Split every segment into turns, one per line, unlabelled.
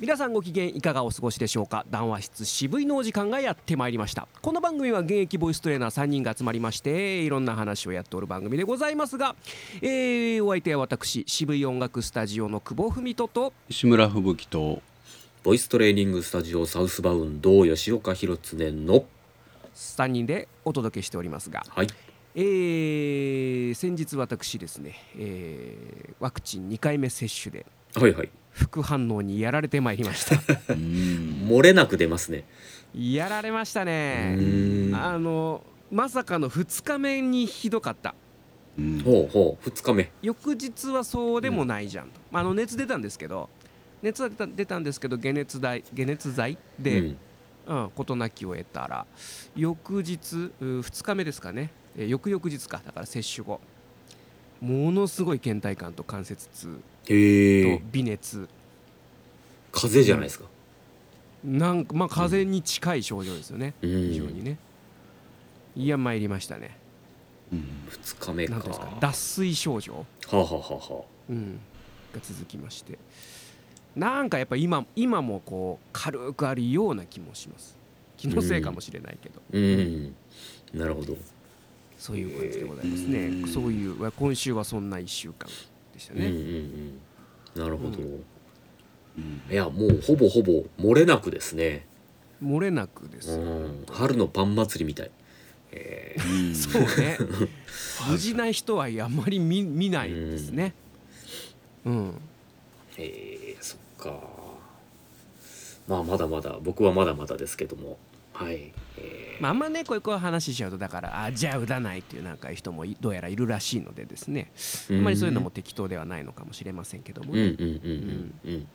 皆さんご機嫌いかがお過ごしでしょうか？談話室渋いのお時間がやってまいりました。この番組は現役ボイストレーナー3人が集まりましていろんな話をやっておる番組でございますが、えー、お相手は私渋い音楽スタジオの久保文人と
石村吹雪と
ボイストレーニングスタジオサウスバウンド吉岡弘恒の
3人でお届けしておりますが、
はい。
えー先日私ですね、えーワクチン2回目接種で
はいはい。
副反応にやられてまいりました。
う ん
漏れなく出ますね。
やられました
う
ねあのまさかの2日目にひどかった。
うん。
ほうほう2日目。
翌日はそうでもないじゃん、あの熱出たんですけど熱は出た出たんですけど解熱剤解熱剤で、
うん。
うん、事なきを得たら翌日2日目ですかね、えー翌々日か。だから接種後ものすごい倦怠感と関節痛と微熱。
風邪じゃないですか？
なんかまあ風邪に近い症状ですよね、
うん。
非常にね。いや参りましたね。
うん
2日目か。
ですか？脱水症状、
はあ、はあはあは
うん、が続きまして。なんかやっぱ今今もこう軽くあるような気もします。気のせいかもしれないけど、
あ、うん。なるほど
そういう感じでございますね、
うん
そういう今週はそんな1週間でした
うんうんう
ね、
ん。なるほど、
う
うん。
いやもうほぼほぼ漏れなくですね、
漏れなくです
春のパン祭りみたい。え
うん。
そうね。無事な人はあんまり見見ないですね。うん、
ー、えー、そっか。まあまだまだ僕はまだまだですけどもはい、えー。
まあ、あんまねこういう話しちゃうとだからあじゃあ打たないっていうなんか人もいどうやらいるらしいのでですね。あんまりそういうのも適当ではないのかもしれませんけどもね、
うんうんうんうんうん。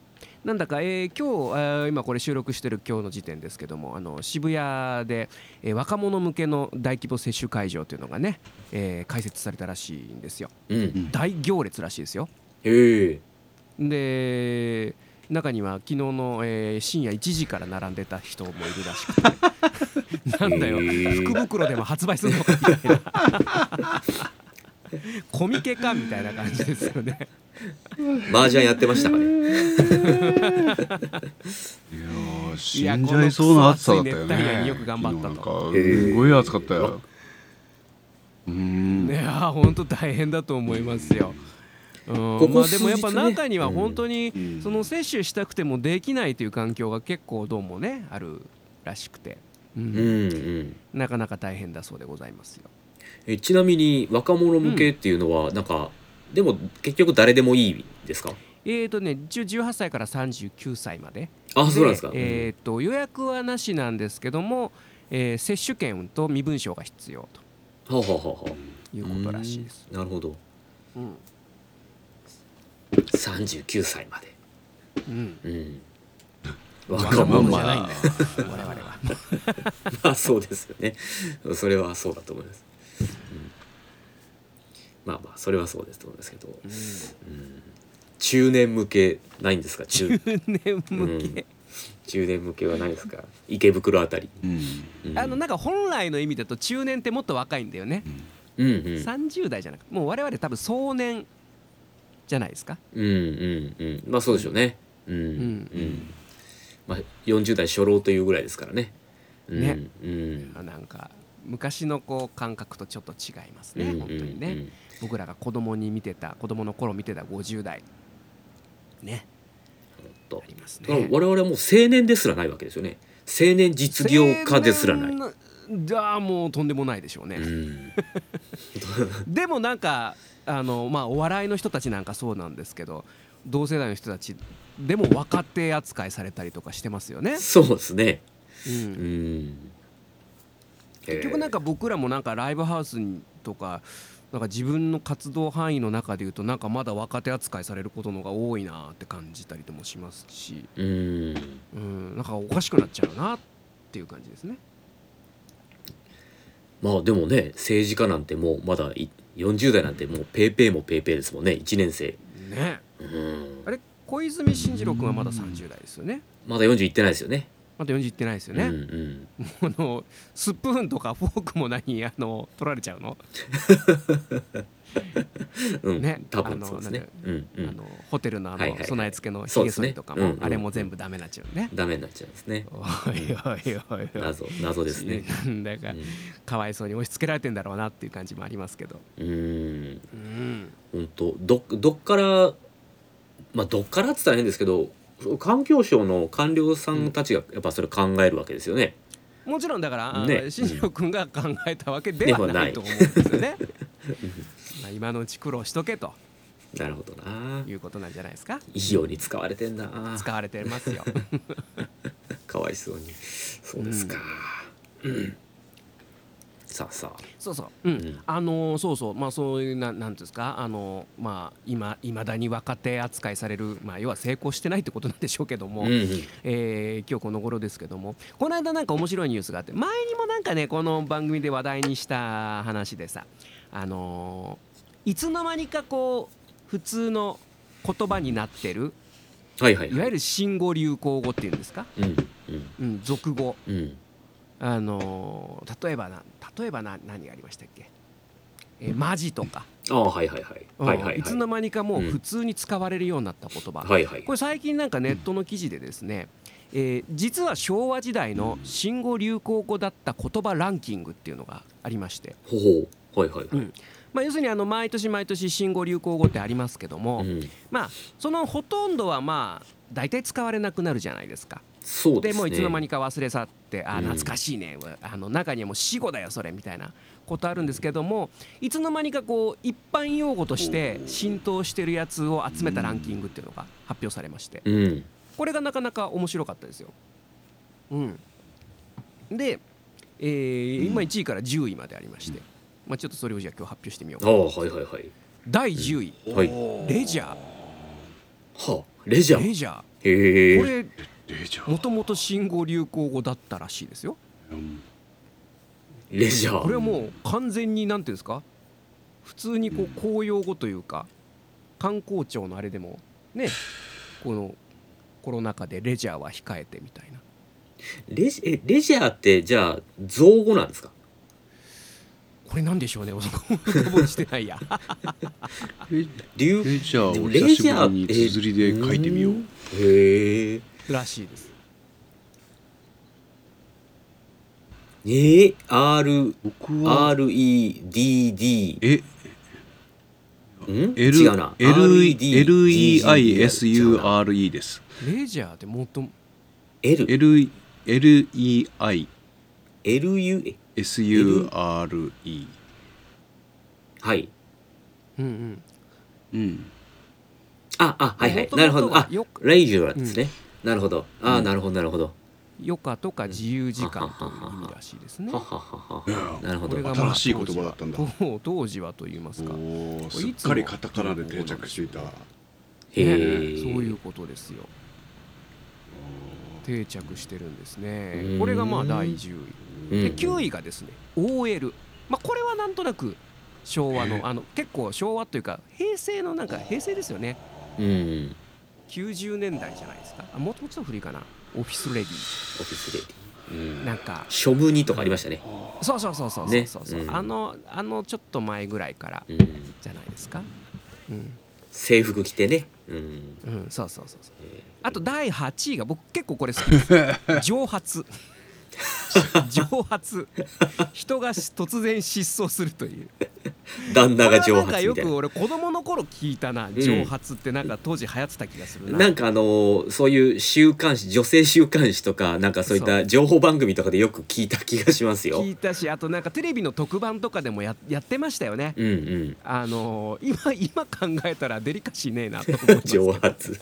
なんだか、えー今日、えー今これ収録してる今日の時点ですけどもあの渋谷で、えー若者向けの大規模接種会場というのがね、えー開設されたらしいんですよ。
うん
ん。
大行列らしいですよ。
へえ
で中には昨日の、えー深夜1時から並んでた人もいるらしくて。なんだよ。
へー。
福袋でも発売するのかみたいな。コミケかみたいな感じですよね。
麻雀やってましたかね。
いやー死んじゃいそうな暑さだったよね。
よく頑張ったと。
昨日なんか
へー
すごい暑かったよ。うん
いやー本当大変だと思いますよ。うん
ここ
まあでもやっぱ中には本当に
うん。
その接種したくてもできないという環境が結構どうもねあるらしくて、うん。
うんうん。
なかなか大変だそうでございますよ。
えちなみに若者向けっていうのはなんか、でも結局誰でもいいですか？
えーとね一応18歳から39歳まで。
あそうなんですか、
えーと予約はなしなんですけども、えー接種券と身分証が必要
はあ、はあはあは
ということらしいです。
あ、なるほど。
うん
39歳まで。
うん。
うん。
若
若者じゃない
んだよ我々は。
まあそうですよね。それはそうだと思います、うん。まあまあそれはそうですと思いますけど、うん。中年向けないんですか？中。
中年向け、
中年向けはないですか？池袋あたり、
うん。
うん
あのなんか本来の意味だと中年ってもっと若いんだよね、
うん。うん
30代じゃなくもう我々多分壮年じゃないですか。
うんうんうん。まあそうでしょうね。うんうん、
ん
まあ40代初老というぐらいですからね。うん
ね
うん。
なんか昔のこう感覚とちょっと違いますね、
うん
本当にね、僕らが子供に見てた子供の頃見てた50代。ね。ありますね。
我々はもう青年ですらないわけですよね。青年実業家ですらない、
じゃあもうとんでもないでしょうね、
うん、
でもなんかあのまあお笑いの人たちなんかそうなんですけど同世代の人たちでも若手扱いされたりとかしてますよね、
そうですね。
う、
うん。ん
結局なんか僕らもなんかライブハウスにとかなんか自分の活動範囲の中でいうとなんかまだ若手扱いされることの方が多いなって感じたりともしますし、
えーうん。
うん、なんかおかしくなっちゃうなっていう感じですね。
まあでもね政治家なんてもうまだい40代なんてもうペーペーもペーペーですもんね。1年生。
ね。
うん。
あれ小泉進次郎君はまだ30代ですよね。
まだ40いってないですよね。
まだ40いってないですよ
うんう
ね、
ん。
あのスプーンとかフォークも何あの取られちゃうの、
うん。
ね。
多分そうですね。
あの
うんうん。
あのホテルのあの備え付けのひげ剃りとかも、
うんうん。
あれも全部ダメになっちゃうね、
ダメになっちゃうんですね。
おいおいおいおい。
謎謎ですね。
なんだかかわいそうに押し付けられてんだろうなっていう感じもありますけど。
うん。うん。
うん
本当どどっからまあどっからっつったら変ですけど環境省の官僚さんたちがやっぱそれ考えるわけですよね。
もちろんだから、
ね。
新庄君が考えたわけではないと思うんですよね。まあ今のうち苦労しとけと
なるほどな。
いうことなんじゃないですか。
いいように使われてんな。
使われてますよ。
かわいそうに。そうですか。うんさあさあ。
そうそう、うん、
うん
あのーそうそう、まあそういうななんていうんですか、あのーまあ今未だに若手扱いされる、まあ要は成功してないってことなんでしょうけども、
うんうん
えー今日この頃ですけどもこの間なんか面白いニュースがあって前にもなんかねこの番組で話題にした話でさあのーいつの間にかこう普通の言葉になってる
はいはい。
いわゆる新語・流行語っていうんですか、
うんうん
うん、俗語
うん。
あのー例えばな例えばな何がありましたっけ、えーマジとか、
ああはいはいはい。
うん
はいはいはい。
いつの間にかもううん普通に使われるようになった言葉、
はいはい
こ。れ最近なんかネットの記事でですね、えー実は昭和時代の新語・流行語だった言葉ランキングっていうのがありまして、
ほほう。はいはいはい。
うんまあ、要するにあの毎年毎年新語・流行語ってありますけども、
うん
まあそのほとんどはまあ大体使われなくなるじゃないですか。
そうですね。
でもういつの間にか忘れ去ってあ
うん
懐かしいね、あの中にはもう死語だよそれみたいなことあるんですけどもいつの間にかこう一般用語として浸透してるやつを集めたランキングっていうのが発表されまして
うん。
これがなかなか面白かったですよ。うん、で、えー今1位から10位までありまして、まあ、ちょっとそれをじゃあ今日発表してみようか
ああはいはいはい。
第10位
はい。
レジャー
はあレジャー。
レジャー
へえ。
これ
レジャー
もともと新語・流行語だったらしいですよ。
うん
レジャー。
これはもう完全になんていうんですか？普通にこう公用語というか観光庁のあれでもねこのコロナ禍でレジャーは控えてみたいな
レジえレジャーってじゃあ造語なんですか？
これなんでしょうねそこ深掘りしてないや。
レジャーを久し
ジャー
ぶりに綴りで書いてみよう。
へえ。
らしいです。
えー、R R E D D
え
ん
？L
違うな。
L L E I S U R E です。
レジャーってもっと
L
L L E I
L U え
S U R E
はい。
うんうん。
うん。ああはいはい。
元
なるほど。あレイジュアルですね、なるほど。ああなるほどなるほど。
余暇とか自由時間という意味らしいですね。
はははなるほど。
これが
新しい言葉だったんだ。
当時は当時はと言いますか、
すっかりカタカナで定着していた。
へ
そう
え
いうことですよ。定着してるんですね。
うん。
これがまあ第10位で
うん。
9位がですね OL まあこれはなんとなく昭和
え
のあの結構昭和というか平成のなんか平成ですよね。
うん。
90年代じゃないですか。あもうちょっと古いかな。オフィスレディ
オフィスレディ、うん、
なんか。
書務にとかありましたね、
そうそうそうそうそう
ね。
そうそう、
う。ん。
あのあのちょっと前ぐらいから
うん、
じゃないですか。うん、
制服着てね、うん、
うん、そうそうそうそう。
え
あと第8位が僕結構これ好きです。蒸発 蒸発。人が突然失踪するという。
ー旦那が蒸発みたいな。
よく俺子供の頃聞いたな。蒸発ってなんか当時流行ってた気がするな、
なんかあのーそういう週刊誌女性週刊誌とかなんかそういった情報番組とかでよく聞いた気がしますよ。
聞いたしあとなんかテレビの特番とかでもややってましたよね。
うんうん。
あのー今今考えたらデリカシーねえなと思いますけど
蒸発。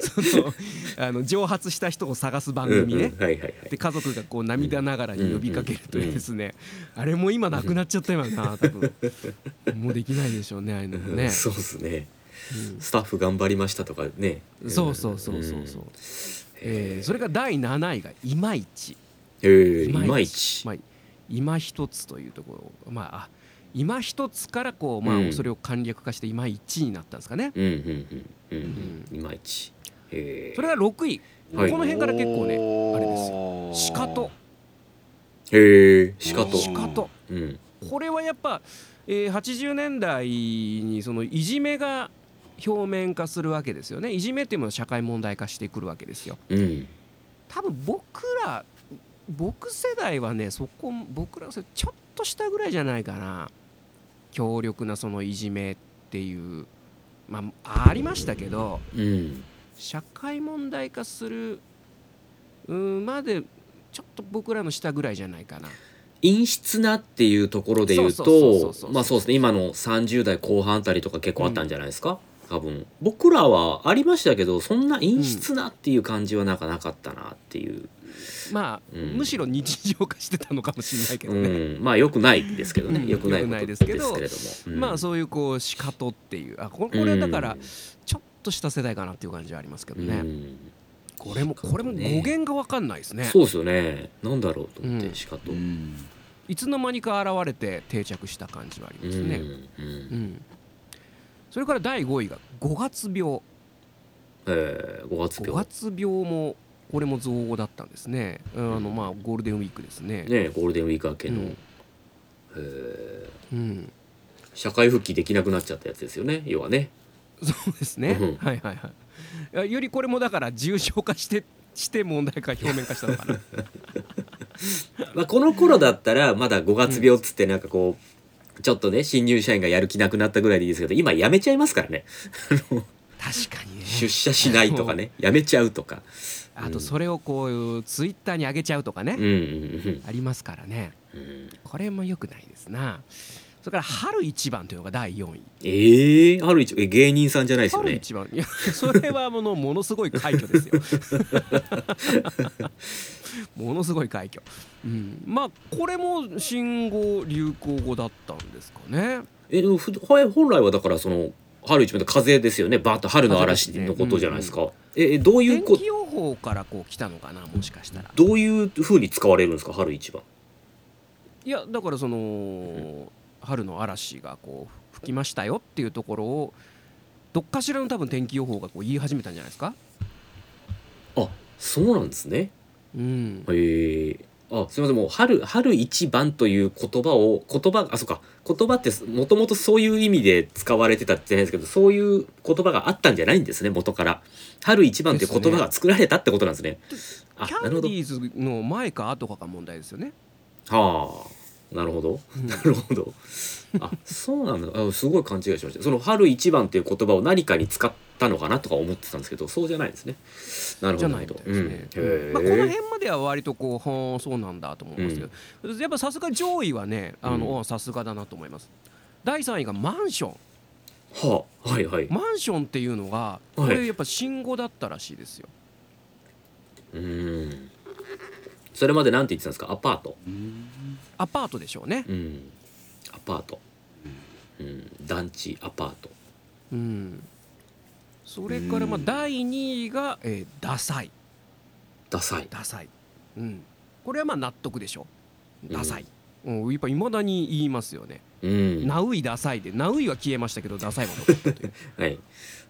そのあの蒸発した人を探す番組ね、
うんうん。はいはいはい。
で家族がこう涙ながらに呼びかけるというですね、あれも今なくなっちゃったよな多分。もうできないでしょうねああいうのもね、
そうですね。
うん。
スタッフ頑張りましたとかね。
そうそうそうそうそう、えーそれが第7位がいまいち。
いまいち。
まあ、今一つというところ。まああ今一つからこう、まあ
うん
それを簡略化して今一になったんですかね。
うんうんうんうん。うん。いまいち。へえ
それが6位
はい。
この辺から結構ねあれです
よ。
しかと。
へえしかと。
し
しかと。
うん。
これはやっぱ、えー80年代にそのいじめが表面化するわけですよね。いじめっていうものは社会問題化してくるわけですよ。
うん。
多分僕ら僕世代はねそこ僕らちょっとしたぐらいじゃないかな。強力なそのいじめっていうまあありましたけど。
うん
社会問題化するうんまでちょっと僕らの下ぐらいじゃないかな。
陰湿なっていうところで言うとまあそうですね。今の30代後半あたりとか結構あったんじゃないですか、多分。僕らはありましたけどそんな陰湿なっていう感じはなんかなかったなっていう、
まあ、
うん。
むしろ日常化してたのかもしれないけど
う
ね、
ん。まあよくないですけどね、
うん。
よくない
良くない
ことですけれども、うん。
まあそういうこうしかとっていう。あこれこれはだからちょっとした世代かなっていう感じはありますけどね、
うん。
これもこれも語源が分かんないですね。
そうですよね。なんだろうと思って、
うん
しかと、
うん。
いつの間にか現れて定着した感じはありますね、
うん
うん。それから第5位が5月病。
えー、5月
5
病
月病もこれも造語だったんですね。あのまあゴールデンウィークですね。
ねゴールデンウィーク明けの、
うん。
えー。
うん。
社会復帰できなくなっちゃったやつですよね。要はね
そうですね、
うん。
はいはいはい。よりこれもだから重症化してして問題化表面化したのかな。
まあ、この頃だったらまだ5月病っつってなんかこうちょっとね新入社員がやる気なくなったぐらいでいいですけど今やめちゃいますからね。
確かにね。
出社しないとかね。やめちゃうとか。
あとそれをこういうツイッターに上げちゃうとかね、
うんうん
ありますからね。
うん。うん
これも良くないですな。それから春一番というのが第4位。
ええある一え芸人さんじゃないですよね。
春一番。いやそれはものものすごい快挙ですよ。ものすごい快挙、うん、まあこれも新語・流行語だったんですかね。
えでも本来はだからその春一番って風ですよね。バーッと春の嵐のことじゃないですか、ええどういうこ
天気予報からこう来たのかなもしかしたら。
どういう風に使われるんですか春一番？
いやだからその春の嵐がこう吹きましたよっていうところをどっかしらの多分天気予報がこう言い始めたんじゃないですか？
あそうなんですね。
うん。
へえ。あすみません。もう春春一番という言葉を言葉あそうか。言葉ってもともとそういう意味で使われてたじゃないですけどそういう言葉があったんじゃないんですね元から。春一番という言葉が作られたってことなんですね。あ
キ
なるほど。
ャンディーズの前か後かが問題ですよね、
はあなるほど。
うん。
なるほど。あそうなんだ。あすごい勘違いしました。その春一番っていう言葉を何かに使ったのかなとか思ってたんですけどそうじゃないですね。なるほ
じゃ
どなるほど。
ね、
うん。
まあ、この辺までは割とこうはあそうなんだと思いますけど、やっぱさすが上位はねあの、さすがだなと思います。第3位がマンション。
はあはいはい。
マンションっていうのがこれやっぱ新語だったらしいですよ。
うんそれまでなんて言ってたんですか？アパート。
アパートでしょうね。
うん。アパート。うん。団地アパート。
うん。それからまあ
うん。
第2位が、えーダサい。
ダサい。
ダサい、うん、これはまあ納得でしょダサい、うん、やっぱいまだに言いますよね、
うん。
ナウイダサいでナウイは消えましたけどダサいは残ったという、
はい。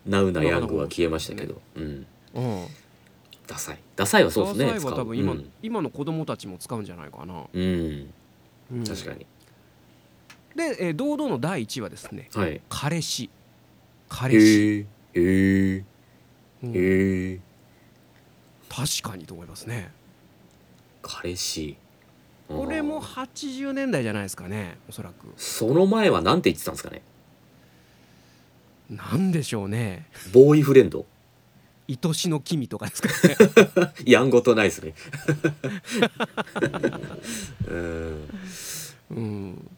ナウなヤングは消えましたけど。うん。
うん、
ダサい。ダサいはそうですね
ダサいは多分今,、
うん。
今の子供たちも使うんじゃないかな、
うん。
うん。
確かに。
で、えー堂々の第1位はですね。
はい。
彼氏。彼氏、
へえへええ
確かにと思いますね。
彼氏。
これも
あー
80年代じゃないですかねおそらく。
その前はなんて言ってたんですかね。
なんでしょうね。
ボーイフレンド
愛しの君とかですかね。
やんごとないですね。うん。
うん。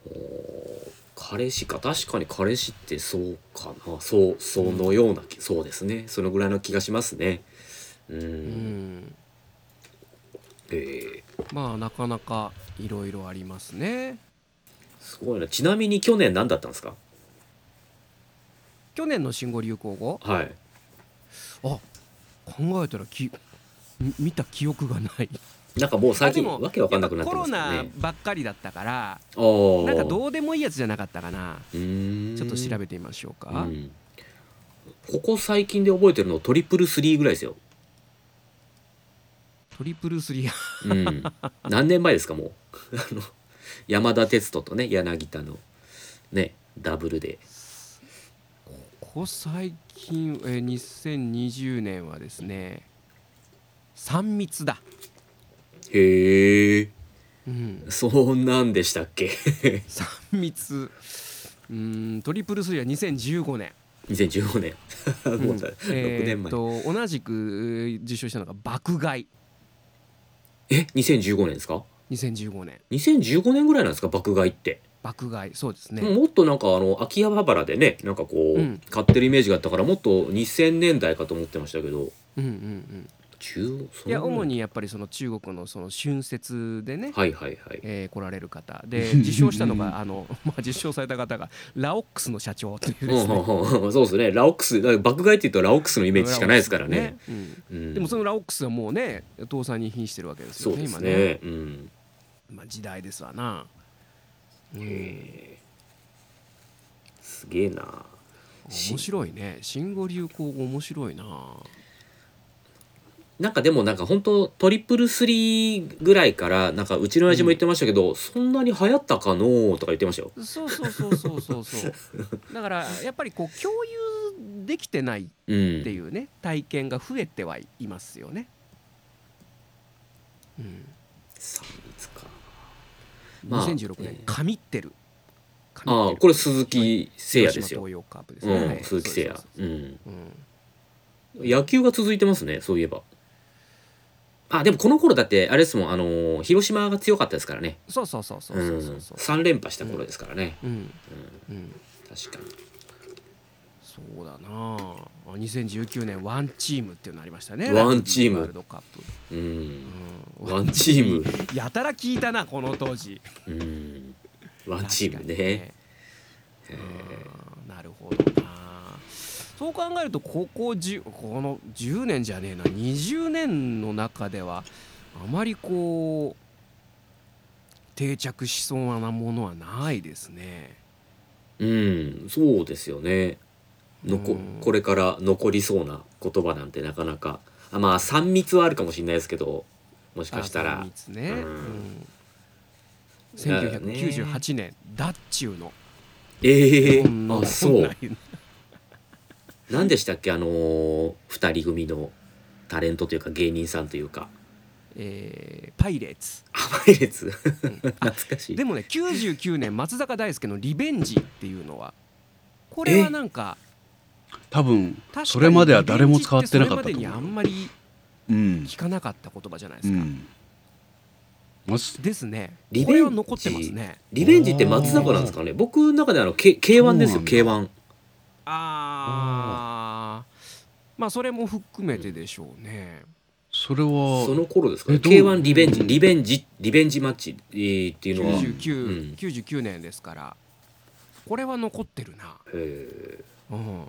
彼氏か確かに彼氏ってそうかな。そうそのような気、そうですね。そのぐらいの気がしますね。うん、
うん。
えー
まあなかなかいろいろありますね。
すごいな。ちなみに去年何だったんですか？
去年の新語・流行語？
はい。
あ考えたらきみ見た記憶がない。
なんかもう最近わけわかんなくなって
やっぱコロナばっかりだったからなんかどうでもいいやつじゃなかったかな。ちょっと調べてみましょうか、
うん。ここ最近で覚えてるのトリプルスリーぐらいですよ。
トリプルスリー？
うん、何年前ですかもう？あの山田哲人とね柳田のねダブルで
ここ最近、えー、2020年はですね3密だ、
へえ
うん、
そんなんでしたっけ？
3密。うーんトリプルスリーは2015年
2015年もうだ6
えーっ
年前、
と同じくえー受賞したのが爆買い。
え2015年ですか
？2015年
2015年ぐらいなんですか？爆買いって、
爆買い。そうですね、
もっとなんかあの秋葉原でねなんかこう、
うん。
買ってるイメージがあったからもっと2000年代かと思ってましたけど。
うんうんうん。
10そ
い。や主にやっぱりその中国のその春節でね、
はいはいはい。
えー来られる方。で受賞したのが あの、まあ、受賞された方がラオックスの社長という
うん
ですね。
うんうんそうですね。ラオックス爆買いって言うとラオックスのイメージしかないですからね。
うん
うん
でもそのラオックスはもうね倒産に瀕してるわけですよね
そうです
今ね
ね。うん。
まあ、時代ですわな、うん、
へーすげえな。
面白いね新語・流行語面白いな
なんかでもなんか本当トリプルスリーぐらいからなんかうちの親父も言ってましたけど、そんなに流行ったかのーとか言ってましたよ。
そうそうそうそうそうそうだからやっぱりこう共有できてないっ
うん。
ていうね体験が増えてはいますよね、うん。
まあ
2016年。
えー。
神ってる。
ああこれ鈴木誠也ですよ。鈴木誠也。
そう。
ん。野球が続いてますねそういえば。あでもこの頃だってあれですもんあのー広島が強かったですからね。
そうそうそうそう
う
そうそう。う
三連覇した頃ですからね。
うん。
うん。
うん。
確かに。
そうだなあ2019年ワンチームっていうのありましたね
ワンチーム
ワールドカップ、
うん。
うん
ワンチーム。
やたら聞いたなこの当時
うん。ワンチームね。
うんなるほどなそう考えるとここ10この10年じゃねえな20年の中ではあまりこう定着しそうなものはないですね。
うん、そうですよね。のこ
うん。
これから残りそうな言葉なんてなかなか。あまあ3密はあるかもしれないですけどもしかした
あ
ら
ね、
うん。
うん。1998年ダッチューの。
ええ
日本の
あそう。何でしたっけ？あのー、2人組のタレントというか芸人さんというか。
えーパイレーツ。
甘い列懐かしい。
でもね99年松坂大輔の「リベンジ」っていうのはこれはなんか
多分それまでは誰も使ってなかったと思う。
んまり
うん。
聞かなかった言葉じゃないですか、ですね。
リベンジ。
残ってますね。
リベンジって松坂なんですかね。僕の中であの K- K1 ですよ
そうなんだ。
K1
あー。まあそれも含めてでしょうね。
それは
その頃ですかね。
えどう
？K1 リベンジリベンジリベンジマッチ、えーっていうのは。
99、
うん。
99年ですから。これは残ってるな、
えー。
うん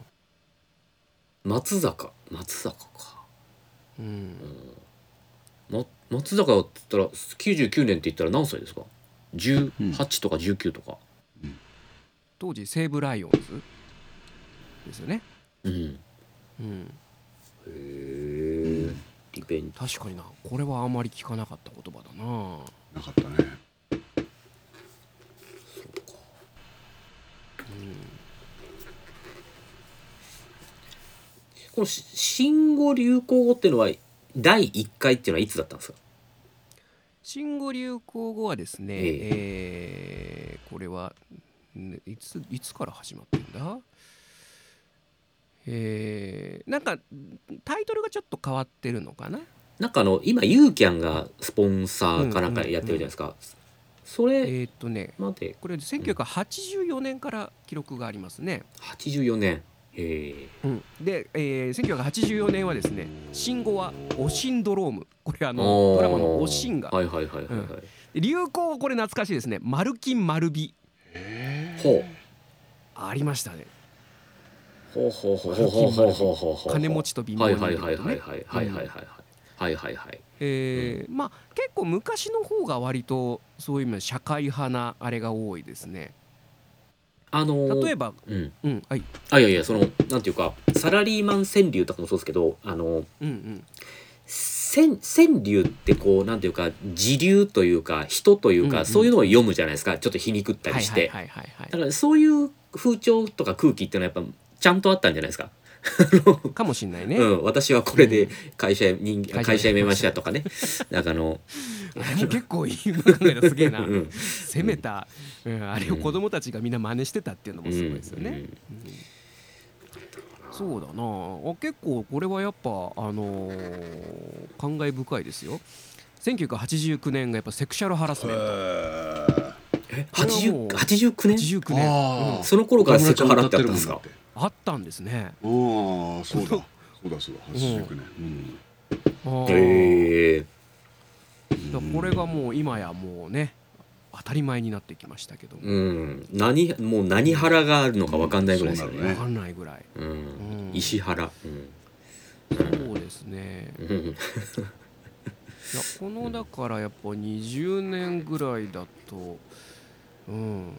松坂。松坂か。
うん、
ま、松坂って言ったら99年って言ったら何歳ですか？18とか19とか。
当時西武ライオンズですよね、
うん。へ
うん、
えリベンジ。
確かにな。これはあまり聞かなかった言葉だな。
なかったね。
このし新語・流行語っていうのは第1回っていうのはいつだったんですか？
新語・流行語はですね、
え
え。ーこれはんいついつから始まってんだ？えーなんかタイトルがちょっと変わってるのかな？
なんかあの今ユーキャンがスポンサーかなんかやってるじゃないですか、そ
え
れ
ーっとねこれ1984年から記録がありますね、
84年へえ
うん、で、えー1984年はですね新語は「オシンドローム」これあの
おー。
ドラマの「オシン」が。
はいはいはいはいはい、
流行語これ懐かしいですね「マルキン・マルビ
ほう」
ありましたね。
ほうほうほうほうほうほうほうほう
金持ちと貧乏
はい
人
はいはいはいはいはいはいはいはいはいはい
えーまあ結構昔の方が割とそういう意味で社会派なあれが多いですね。
あのー
例えば
うん。
うんはい。
あいやいやそのなんていうかサラリーマン川柳とかもそうですけどあの
うんうん。
川川柳ってこうなんていうか時流というか人というか、
うんうん。
そういうのを読むじゃないですか。ちょっと皮肉ったりして、
はいはいはいはい。
だからそういう風潮とか空気っていうのはやっぱちゃんとあったんじゃないですか。
はいかもしんないね、
うん、私はこれで会社人
会社
会社辞めましたとかね。なんかあの、
結構いい考えだすげえな、
うん。
攻めた、うん、あれを子供たちがみんな真似してたっていうのもすごいですよね、
うん。
うん。そうだな。あ結構これはやっぱあのー感慨深いですよ。1989年がやっぱセクシャルハラスメント。
え
これはもう
80 89年
？89年、
あ
うん。
その頃からセクハラってあったんですか？
あったんですね。
ああそうだ。そうだそうだ。89年。うん。
あ
え
だからこれがもう今やもうね当たり前になってきましたけども、
うん。何もう何腹があるのかわかんないぐらいですよね。
そうなる
分かんないぐらい。
うん。
うん。
石原。うん。
そうですね。
うん。
いやこのだからやっぱ20年ぐらいだとうん。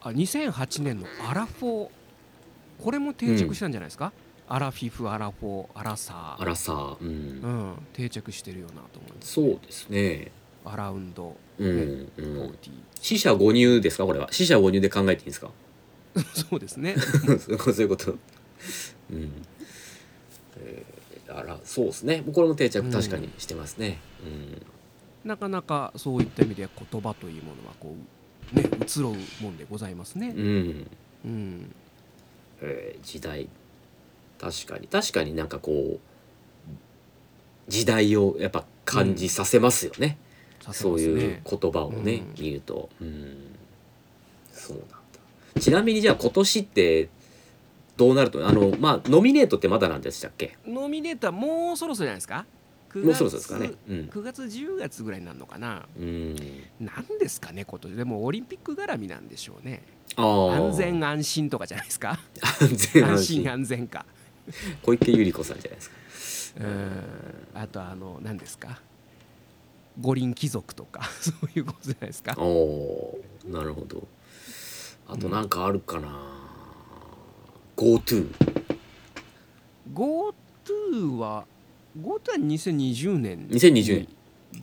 あ2008年のアラフォーこれも定着したんじゃないですか、アラフィフアラフォーアラサー。
あらさうん。
うん、定着してるよなと思います。
そうですね。
アラウンド
うんう
40
ん死者誤入ですか？これは。死者誤入で考えていいんですか？
そうですね。
そういうこと。うん。えーあらそうですね。これも定着確かにしてますね。うん。
なかなかそういった意味では言葉というものはこうね移ろうもんでございますね。
うん。
うん
えー時代。確かに。確かになんかこう時代をやっぱ感じさせますよね、
させ
そういう言葉をね、
うん。
見ると。うん。そうなんだ。ちなみにじゃあ今年ってどうなるとあのまあノミネートってまだなんでしたっけ？
ノミネートはもうそろそろじゃないですか？9
もうそろそろですかね。うん。
9月10月ぐらいになるのかな。
うん。
なんですかね今年でもオリンピック絡みなんでしょうね。安全安心とかじゃないですか？
安全安
安心
心
安全か。
小池百合子さんじゃないですか。
うん。あとあの何ですか？五輪貴族とか。そういうことじゃないですか？
おなるほど。あとなんかあるかな、GoTo
GoTo は GoTo は2020年に
2020年。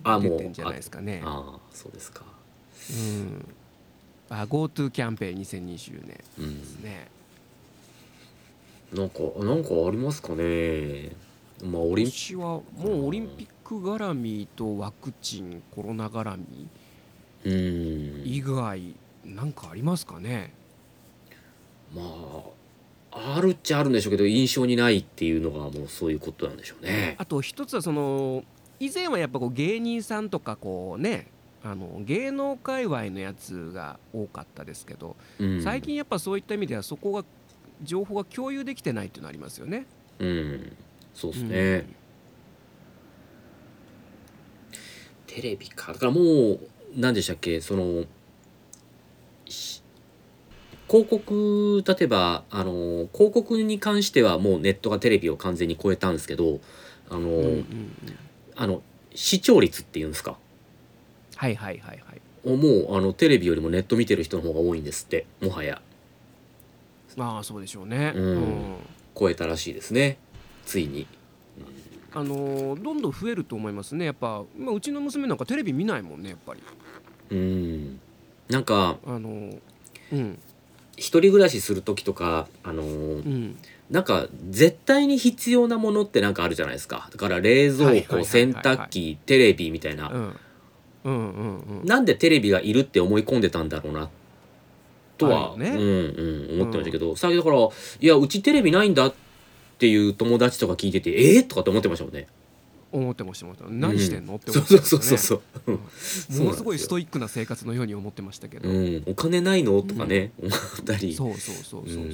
あもう。
出てんじゃないですかね。
ああそうですか。
うん。あ GoTo キャンペーン2020年
うん
ですね。
なんかなんかありますかね。まあオリンピ
今年はもうオリンピック絡みとワクチンコロナ絡み
うん。
以外なんかありますかね。
まああるっちゃあるんでしょうけど印象にないっていうのがもうそういうことなんでしょうね。
あと一つはその以前はやっぱこう芸人さんとかこうねあの芸能界隈のやつが多かったですけど、
うん。
最近やっぱそういった意味ではそこが情報が共有できてないっていうのありますよね。
うん。そうです
うん。
ね、テレビかだからもう何でしたっけそのし広告例えばあの広告に関してはもうネットがテレビを完全に超えたんですけどあの、
うんうんうん。
あの視聴率っていうんですか？
はいはいはいはい。
もうあのテレビよりもネット見てる人の方が多いんですってもはや。
まあそうでしょうね。
うん。超えたらしいですね。ついに。
あのーどんどん増えると思いますね。やっぱ、まあ、うちの娘なんかテレビ見ないもんねやっぱり。
うん。なんか
あのーうん
一人暮らしする時とかあのー
うん。
なんか絶対に必要なものってなんかあるじゃないですか。だから冷蔵庫洗濯機テレビみたいな、
うん。うんうんうん。
なんでテレビがいるって思い込んでたんだろうな。とは、
ね。
うんうん思ってましたけど、最近だからいやうちテレビないんだっていう友達とか聞いててえー、とかって思ってましたもんね
思ってました思ってました何してんの、って
そう
思って
そう
ましたね。
そうそうそうう。ん。
ものすごいスト
イ
イックな生活のように思ってましたけど、
うん、お金ないの？とかね、思ったり。
そうそうそうそうそう、
う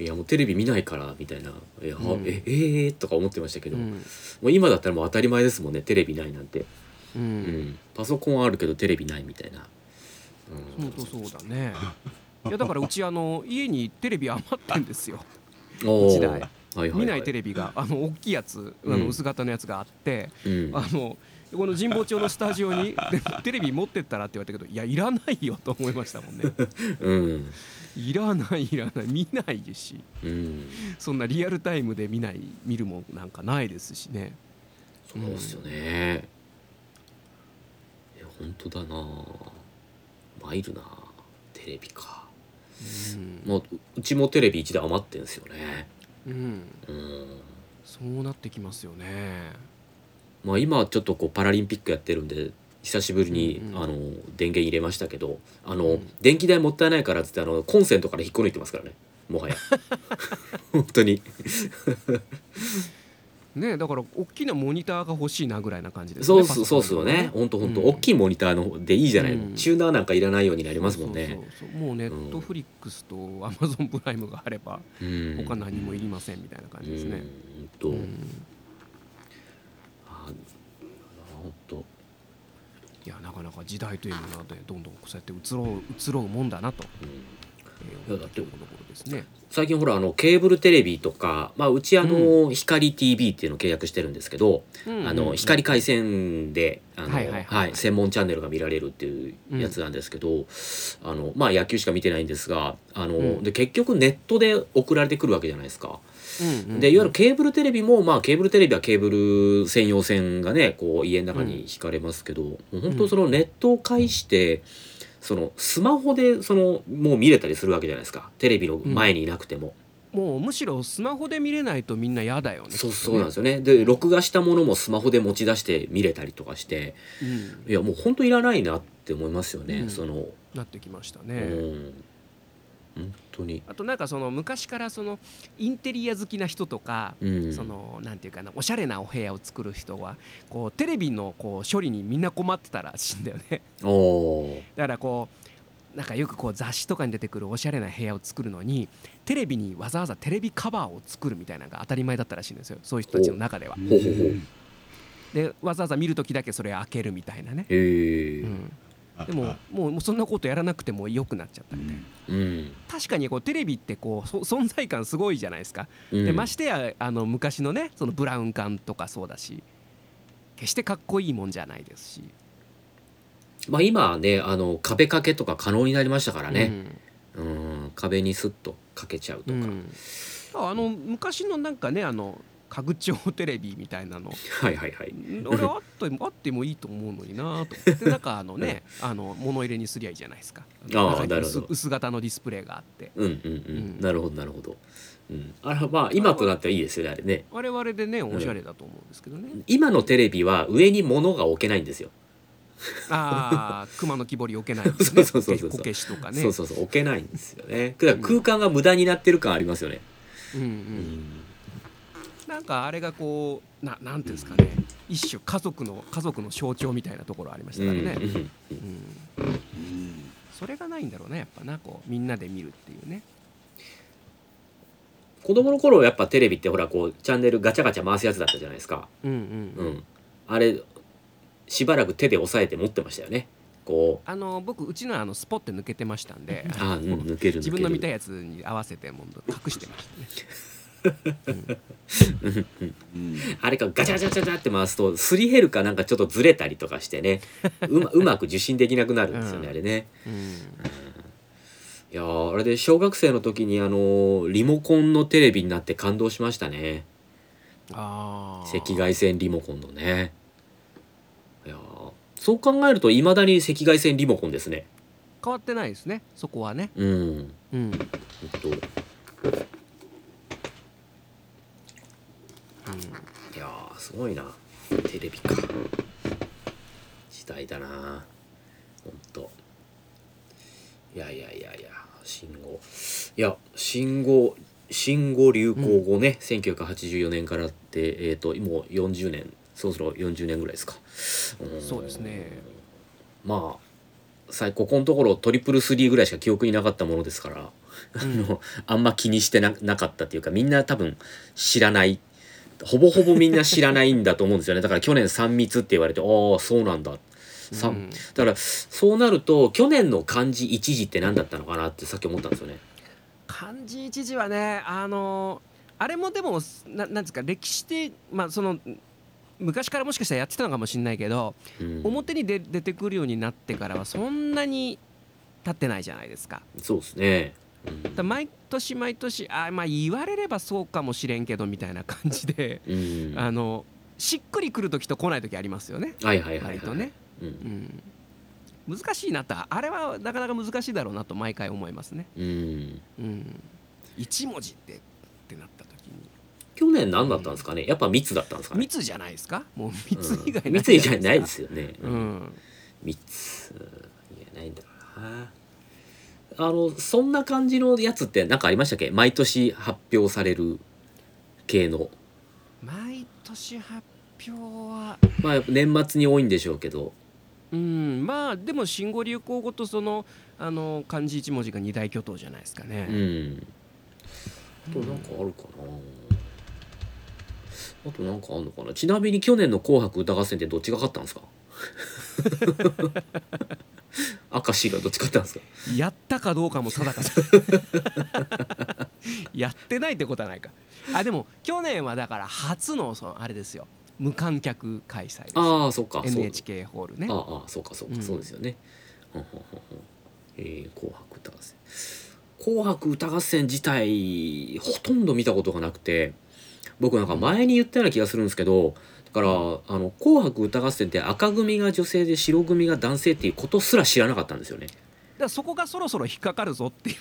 ん。いやもうテレビ見ないからみたいな「いや、
うん。
ええー、とか思ってましたけど、
うん。
もう今だったらもう当たり前ですもんねテレビないなんて、
う
うん。ん、パソコンはあるけどテレビないみたいな、うん。
本当そうだね。いやだからうちあの家にテレビ余ってんですよ。
おー。
一台見ないテレビがあの大きいやつあ
うん。
の薄型のやつがあって、
うん。
あのこの神保町のスタジオにで テレビ持ってったらって言われたけどいやいらないよと思いましたもんね。
うん。
いらないいらない見ないですし。
うん。
そんなリアルタイムで見ない見るもんなんかないですしね。
そうですよね、いや本当だな。参るなテレビか。
うん、
もううちもテレビ一台余ってんですよね
うん、
うん。
そうなってきますよね。
まあ今ちょっとこうパラリンピックやってるんで久しぶりに、
うんうん。
あの電源入れましたけどあの、
うん。
電気代もったいないからっつってあのコンセントから引っこ抜いてますからね。もはや。本当に
ねだから大きなモニターが欲しいなぐらいな感じです
そうそうっすよね。本当本当
うん。
大きいモニターのでいいじゃない、
うん。
チューナーなんかいらないようになりますもんね
そうそう。もうネットフリックスとアマゾンプライムがあれば
うん。
他何もいりませんみたいな感じですね。
うん
うん。
あ本当
いやなかなか時代というものはねどんどんそうやって移ろう移ろうもんだなと、
うん
えー、思ったところですね。
最近ほらあのケーブルテレビとか、まあ、うちあの、光 TV っていうのを契約してるんですけど、あの光回線で専門チャンネルが見られるっていうやつなんですけど、あのまあ線野球しか見てないんですがあの、
うん。
で結局ネットで送られてくるわけじゃないですか。
うんうん。
でいわゆるケーブルテレビもまあケーブルテレビはケーブル専用線がねこう家の中に引かれますけど、もう本当そのネットを介してそのスマホでそのもう見れたりするわけじゃないですかテレビの前にいなくても。
もうむしろスマホで見れないとみんな嫌だよね。
そうそうなんですよね。で録画したものもスマホで持ち出して見れたりとかして
うん
いやもう本当いらないなって思いますよね、
うん
その、
なってきました
う
ね。
ん本当に、
あとなんかその昔からそのインテリア好きな人とか、
うん、
そのなんていうかなおしゃれなお部屋を作る人はこうテレビのこう処理にみんな困ってたらしいんだよね。だからこうなんかよくこう雑誌とかに出てくるおしゃれな部屋を作るのにテレビにわざわざテレビカバーを作るみたいなのが当たり前だったらしいんですよ。そういう人たちの中では。でわざわざ見る時だけそれ開けるみたいなね。うん、でももうそんなことやらなくてもよくなっちゃったみたいな。
うん。
確かにこうテレビってこうそ存在感すごいじゃないですか。
うん。
でましてやあの昔のねそのブラウン管とかそうだし決してかっこいいもんじゃないですし。
まあ今はねあの壁掛けとか可能になりましたからね、うん、壁にスッとかけちゃうとか、
あの昔のなんかねあの家具調テレビみたいなの。
はいはいはい。
俺あってもあってもいいと思うのになと思ってなんかあのねあの物入れにすりゃいいじゃないですか。
あなるほど。
薄薄型のディスプレイがあって。
うんうんうん、
うん。
なるほどなるほど、うん、あれまあ今となってはいいですよねあれね。
我々でねおしゃれだと思うんですけどね、
今のテレビは上に物が置けないんですよ、
ああ熊の木彫り置けないね。
そうそうそうそう
こけしとかね。
そうそうそう置けないんですよね。空間が無駄になってる感ありますよね、
うんう、
うんん
なんかあれがこうななんていうんですかね。一種家族の家族の象徴みたいなところありましたからね、
うんうん
うんそれがないんだろうねやっぱなこうみんなで見るっていうね。
子供の頃やっぱテレビってほらこうチャンネルガチャガチャ回すやつだったじゃないですか、
うんうん
う
うん。
ん、あれしばらく手で押さえて持ってましたよね。こう。
あの僕うちのあのスポって抜けてましたんで。
あー、うん、抜ける 抜ける。
自分の見たやつに合わせてもう隠してましたね
あれかガチャガチャガチャガチャって回すとすり減るかなんかちょっとずれたりとかしてね。うま うまく受信できなくなるんですよね、
うん。
あれね。
うん。
いやーあれで小学生の時にあのーリモコンのテレビになって感動しましたね。
ああ
赤外線リモコンのね。いやーそう考えるといまだに赤外線リモコンですね。
変わってないですね。そこはね。
うん。
うん、うん、
ほん。といやーすごいな。テレビか。時代だな。ほんと。いやいやいやいや信号いや信号新語・流行語ね、1984年からってえっ、ともう40年そろそろ40年ぐらいですか。ん。
そうですね。
まあ最ここのところトリプルスリーぐらいしか記憶になかったものですから、あのあんま気にしてななかったっていうかみんな多分知らないほぼほぼみんな知らないんだと思うんですよねだから去年3密って言われてああそうなんださ
うん
だからそうなると去年の漢字一字って何だったのかなってさっき思ったんですよね。
漢字一字はねあのあれもでもななんですか歴史でまあその昔からもしかしたらやってたのかもしれないけど、
うん
表に出出てくるようになってからはそんなに経ってないじゃないですか。
そうですね。うん
だ毎年毎年あまあ言われればそうかもしれんけどみたいな感じで、
うん、
あのしっくりくる時と来ない時ありますよね。
はいはいはいはい。
割とね、
うん。
うん、難しいなと。あれはなかなか難しいだろうなと毎回思いますね、
うん。
うん、一文字ってってなった時に。
去年何だったんですかね？やっぱ密だったんですかね？
密じゃないですか？もう密以外
うん。
ない
密以外ない
い
ですよね。
うん。
密いやないんだろうな。あのそんな感じのやつって何かありましたっけ？毎年発表される系の。
毎年発表は
まあ年末に多いんでしょうけど。
うんまあでも新語・流行語とそのあの漢字一文字が二大巨頭じゃないですか
う
ね、
ん。あとなんかあるかな。あとなんかあんのかな。ちなみに去年の紅白歌合戦ってどっちが勝ったんですか？明石がどっち勝ったんですか？
やったかどうかも定かじゃ やってないってことはないかあでも去年はだから初のそのあれですよ無観客開催です
ああ、そっか。
NHK ホールね
ああそうかそうか、
うん
そうですよね。ほんほんほんほんえー紅白歌合戦。紅白歌合戦自体ほとんど見たことがなくて僕なんか前に言ったような気がするんですけどだからあの紅白歌合戦って赤組が女性で白組が男性っていうことすら知らなかったんですよね。
だからそこがそろそろ引っかかるぞっていう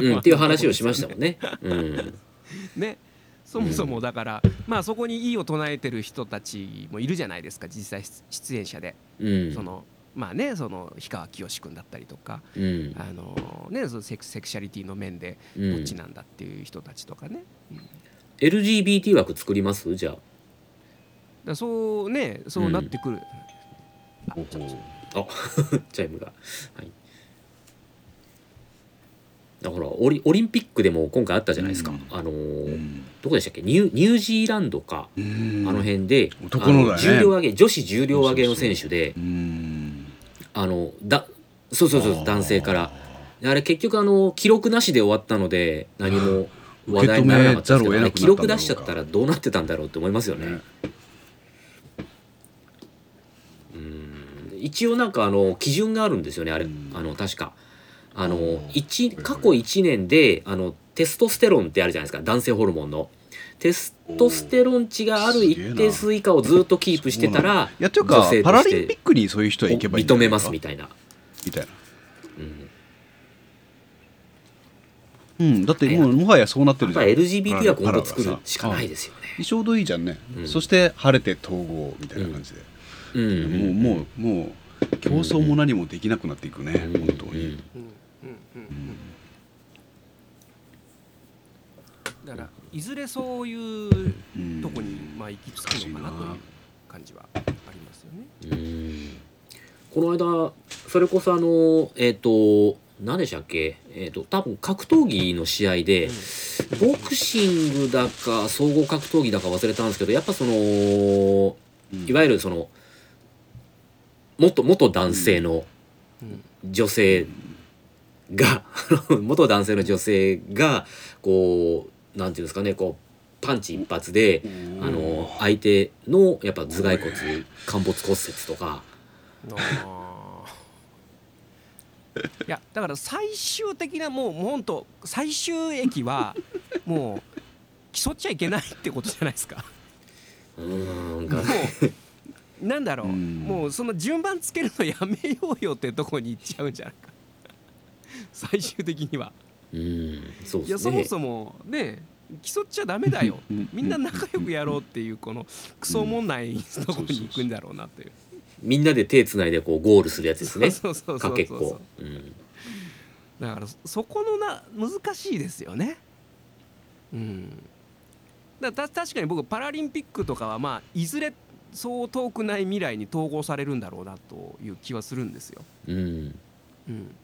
うんうん、っていう話をしましたもんね。うん。
ね。そもそもだから、まあそこに異を唱えてる人たちもいるじゃないですか実際出演者で、
うん。
そのまあねその氷川きよし君だったりとか
うん。
あのねそのセクセクシャリティの面で
うん。
どっちなんだっていう人たちとかね、うん。
LGBT 枠作ります？じゃあ。
らそうねそうなってくる、
うほう
あ チャイムが。はい。だからオリオリンピックでも今回あったじゃないですか、
うん。
あのー
うん。
どこでしたっけ？ニューニュージーランドか、
うん。
あの辺で
男のだね。
重量挙げ女子重量挙げの選手で。
うん。
あのだそうそうそう男性から。あれ結局あの記録なしで終わったので何も話題にならなかったんですけど
受け止めざるを得なくなったんだろうか。
あれ記録出しちゃったらどうなってたんだろうって思いますよね。
ね
うん一応なんかあの基準があるんですよねあれ、
うん。
あの確か。あの
うん
一過去1年であのテストステロンってあるじゃないですか。男性ホルモンの。テストステロン値がある一定数以下をずっとキープしてたら
いやというか
女性として
パラリンピックにそういう人は行けばいい
認めますみたいな、
みたいな。
うん、
うんだってもうもはやそうなってるじゃん。
り LGBT は今後作るしかないですよね。
ちょうどいいじゃんね、
うん。
そして晴れて統合みたいな感じで、
うん
もうもうもう競争も何もできなくなっていくね、
うん
本当に、
だからいずれそういうとこにまあ行き着くのかなという感じはありますよね。
この間それこそあのえっ、と何でしたっけえっ、と多分格闘技の試合で、ボクシングだか総合格闘技だか忘れたんですけどやっぱそのいわゆるその元元男性の
うん
女性が 元男性の女性がこうなんていうんですかねこうパンチ一発であの相手のやっぱ頭蓋骨陥没骨折とか。
いやだから最終的なもうもうほんと最終駅はもう競っちゃいけないってことじゃないですか。
うーん
も
が
うなんだろう、
うん。
もうその順番つけるのやめようよってとこに行っちゃうんじゃないか。最終的には。
うん。そう
いやそもそもね競っちゃダメだよ。
うん。
みんな仲良くやろうっていうこのクソもんないとこに行くんだろうなっていう。
みんなで手つないでこうゴールするやつですね。
そうそうそうそう。
かけっこ、うん、
だからそそこのな難しいですよね。うん、だた確かに僕パラリンピックとかはまあいずれそう遠くない未来に統合されるんだろうなという気はするんですよ。
うん。
うん、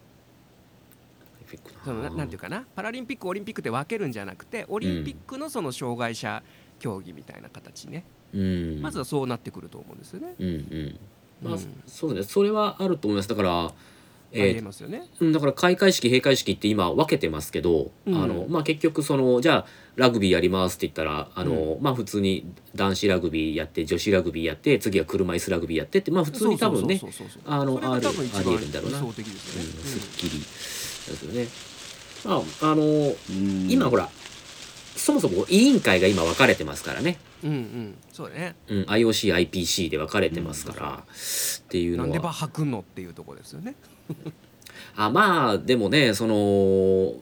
な。なんていうかな。パラリンピックオリンピックで分けるんじゃなくてオリンピックのその障害者競技みたいな形ね、
うん。
まずはそうなってくると思うんですよね。
うんうん。まあ、
うん
そうね。それはあると思います。だから
えますよね。
うんだから開会式閉会式って今分けてますけど、
うん。
あのまあ、結局そのじゃあラグビーやりますって言ったらあの、まあ、普通に男子ラグビーやって女子ラグビーやって次は車椅子ラグビーやってってまあ普通に多分ねあのあるありえるんだろうな。
すよね。
うん、すっきり。ですよね。まああの
うん。
今ほらそもそも委員会が今分かれてますからね、
うんうん、そうだね。
うん、IOC、IPC で分かれてますから、っていうの
なんでバ
は
ハくんのっていうところですよね。
あまあでもねその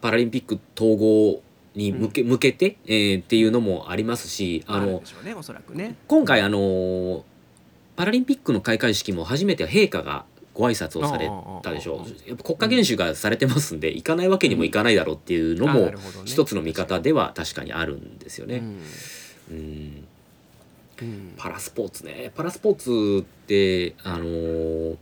パラリンピック統合に向け,、向けて、えーっていうのもありますしあの。今回あのパラリンピックの開会式も初めて陛下がご挨拶をされたでしょ
ああああああ
やっぱ国家元首がされてますんで行かないわけにもいかないだろうっていうの
あ
も一つの見方では確かにあるんですよね。
うん。
うん。
うん。
パラスポーツね。パラスポーツってあのー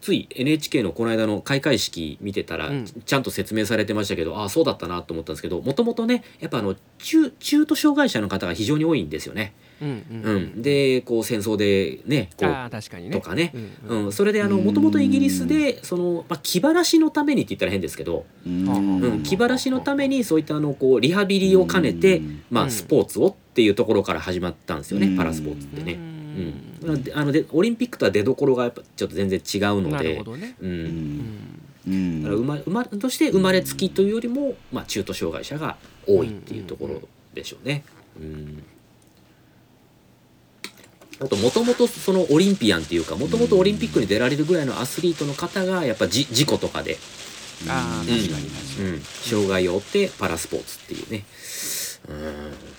つい NHK のこの間の開会式見てたら、
うん。
ちゃんと説明されてましたけどああそうだったなと思ったんですけどもともとねやっぱあの中中途障害者の方が非常に多いんですよね。
うん
う
うん。
んでこう戦争でねこう
ああ確かにね。
とかね。
うんうん。
うん、それであのもともとイギリスでその、まあ、気晴らしのためにって言ったら変ですけど、
うん。
うん、気晴らしのためにそういったあのこうリハビリを兼ねて、まあ、
うん
スポーツをっていうところから始まったんですよね、
うん。
パラスポーツってね。あのでオリンピックとは出どころがやっぱちょっと全然違うの
なる
で
ね。
う、
うん。
だ
うん。
から生ま生まとして生まれつきというよりも、まあ、中途障害者が多いっていうところでしょうね。うん。あともともとそのオリンピアンっていうかもともとオリンピックに出られるぐらいのアスリートの方がやっぱじ事故とかで、
ああ
うん。
確かに確かに。
うん、障害を負ってパラスポーツっていうね。うん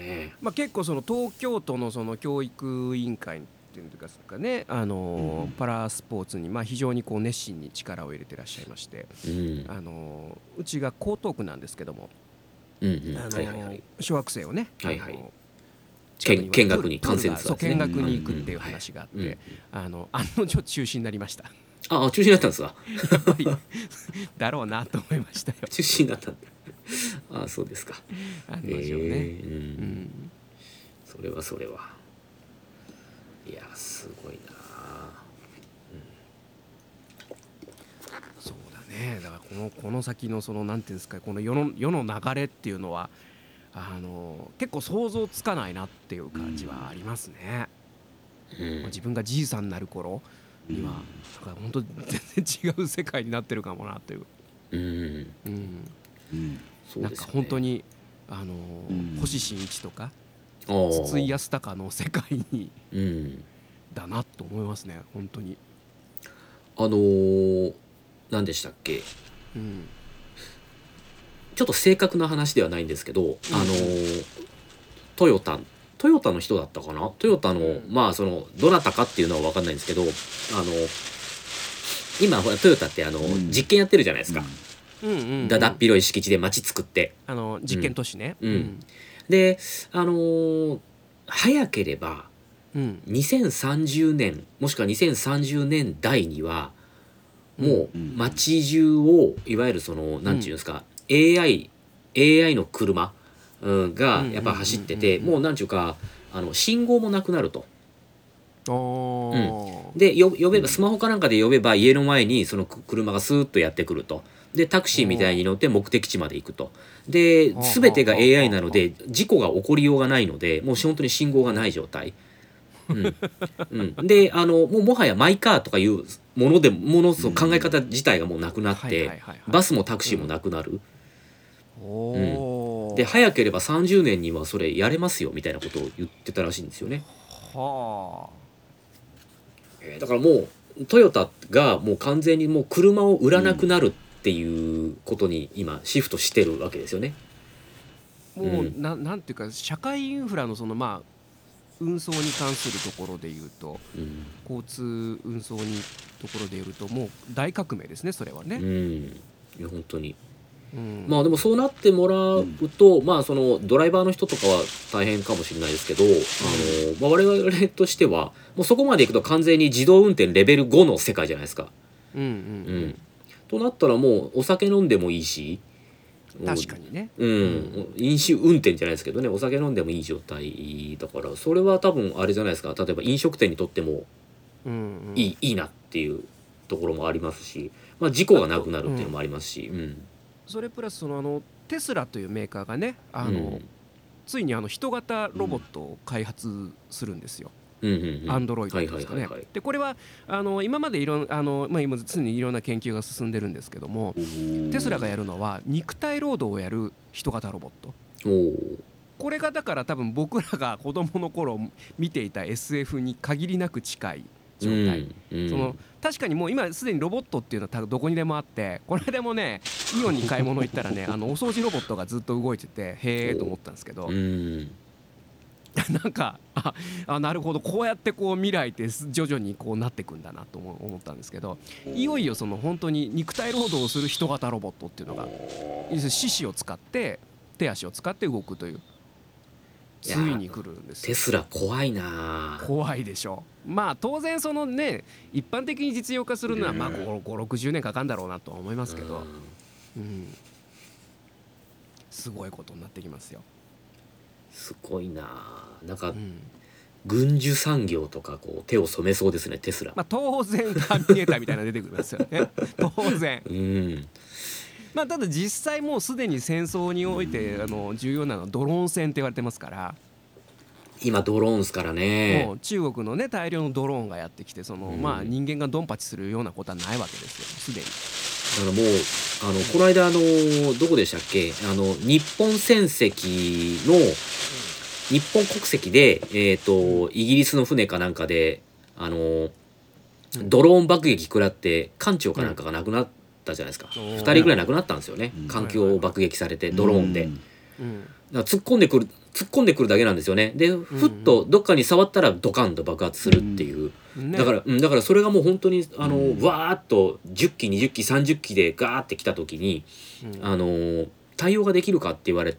ね。
まあ結構その東京都のその教育委員会っていうんですかね、あのーパラスポーツにまあ非常にこう熱心に力を入れてらっしゃいまして、
うん。
あのーうちが江東区なんですけども、小学生をね、
はいはい。
あの
見
近く
見学に観戦ですね。
見学に行くっていう話があって、
うん。
あの案の定中止になりました。
ああ中止になったんですか？
やっぱり だろうなと思いましたよ。
中止になったんだ ああそうですか。
案の定ね。
えー。う
うん。ん
それはそれは。いやすごいな。
そうだね。だからこのこの先のそのなんていうんですかこの世の世の流れっていうのはあの結構想像つかないなっていう感じはありますね、
うん。
まあ自分がじいさんになる頃には、なん。か本当全然違う世界になってるかもなという、
うん。
うん。
うん
なんか本当にあの、
うん。
星新一とか筒井康隆の世界に
うん。
だなと思いますね本当に、
あのー何でしたっけ？
うん、
ちょっと正確な話ではないんですけど、あのートヨタトヨタの人だったかな？トヨタの、
うん。
まあそのどなたかっていうのは分かんないんですけどあの今ほらトヨタってあの、
うん。
実験やってるじゃないですか、
うんうんうん
だだっ広い敷地で街作って。
あの実験都市ね。
うん。であのー早ければ
うん。
2030年もしくは2030年代にはもう
うん
街中をいわゆるその何て言うんですか、AI, AI の車、うん、がやっぱ走ってて
うんうん。うんうん
もう何て言うかあの信号もなくなると。
おー。
でよ呼べばスマホかなんかで呼べば家の前にそのく車がスーッとやってくると。でタクシーみたいに乗って目的地まで行くと。で
はあ
全てが
はあ
AI なので事故が起こりようがないのでもう本当に信号がない状態。うん。うん、であのもうもはやマイカーとかいうものでものその考え方自体がもうなくなってバスもタクシーもなくなる。
おー。
で早ければ30年にはそれやれますよみたいなことを言ってたらしいんですよね。
は
えーだからもうトヨタがもう完全にもう車を売らなくなるっていうことに今シフトしてるわけですよね。
あもう、
うん。
ななんていうか社会インフラのそのまあ運送に関するところでいうと
うん。
交通運送にところでいうともう大革命ですねそれはね、
うん、いや本当に。
うん。
まあでもそうなってもらうと、まあそのドライバーの人とかは大変かもしれないですけど、あのまあ、我々としてはもうそこまでいくと完全に自動運転レベル5の世界じゃないですか。
うんうん。
うん、となったらもうお酒飲んでもいいし。
うん、確かにね。
うん、飲酒運転じゃないですけどねお酒飲んでもいい状態だからそれは多分あれじゃないですか。例えば飲食店にとっても
うんうん。
いいいいなっていうところもありますし、まあ、事故がなくなるっていうのもありますし、うん。
それプラスそのあのテスラというメーカーがねあの、
うん。
ついにあの人型ロボットを開発するんですよ。アンドロイドですかね。でこれはあの今までいろんあのまあ今常にいろんな研究が進んでるんですけども、テスラがやるのは肉体労働をやる人型ロボット。これがだから多分僕らが子供の頃見ていた SF に限りなく近い状態。
うんうん
その確かにもう今すでにロボットっていうのはどこにでもあってこれでもねイオンに買い物行ったらねあのお掃除ロボットがずっと動いててへえと思ったんですけど
うん
なんかああなるほど。こうやってこう未来って徐々にこうなっていくんだなと思思ったんですけどいよいよその本当に肉体労働をする人型ロボットっていうのが四肢を使って手足を使って動くというついに来るんですよ。
テスラ怖いなあ
怖いでしょ。まあ当然そのね一般的に実用化するのはまあ560年かかるんだろうなとは思いますけど、うん、すごいことになってきますよ。
すごいな。あなんか
うん。
軍需産業とかこう手を染めそうですねテスラ。
まあ、当然ターミネーターみたいなの出てくるんですよね。当然。
うん。
まあ、ただ実際もうすでに戦争においてあの重要なのはドローン戦って言われてますから、
今ドローンですからね。
もう中国のね大量のドローンがやってきてその、
うん。
まあ人間がドンパチするようなことはないわけですよ。すでに。
だからもうあのこの間あのどこでしたっけ？あの日本船籍の日本国籍でえっ、とイギリスの船かなんかであのドローン爆撃食らって艦長かなんかが亡くなったじゃないですか、
うん。
2人ぐらい亡くなったんですよね、
うん。
環境を爆撃されてドローンで、突っ込んでくる突っ込んでくるだけなんですよね。でふっとどっかに触ったらドカンと爆発するっていう、
ね。
だから、うん、だからそれがもう本当にあの、
うん。
わーっと10機20機30機でガーって来た時に、
うん。
あの対応ができるかって言われ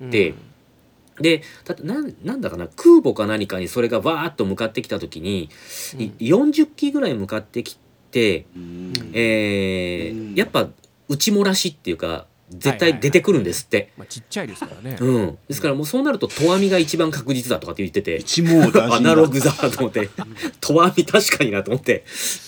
うん。
ででだってなんなんだかな空母か何かにそれがわーっと向かってきた時に、い
うん。
40機ぐらい向かってきて、
うん。
えー
うん。
やっぱ内漏らしっていうか絶対出てくるんですって。
まあ、ちっちゃいですからね。
うん、ですからもうそうなると投網が一番確実だとかって言ってて。
一網打尽
アナログだと思って。投網確かになと思って。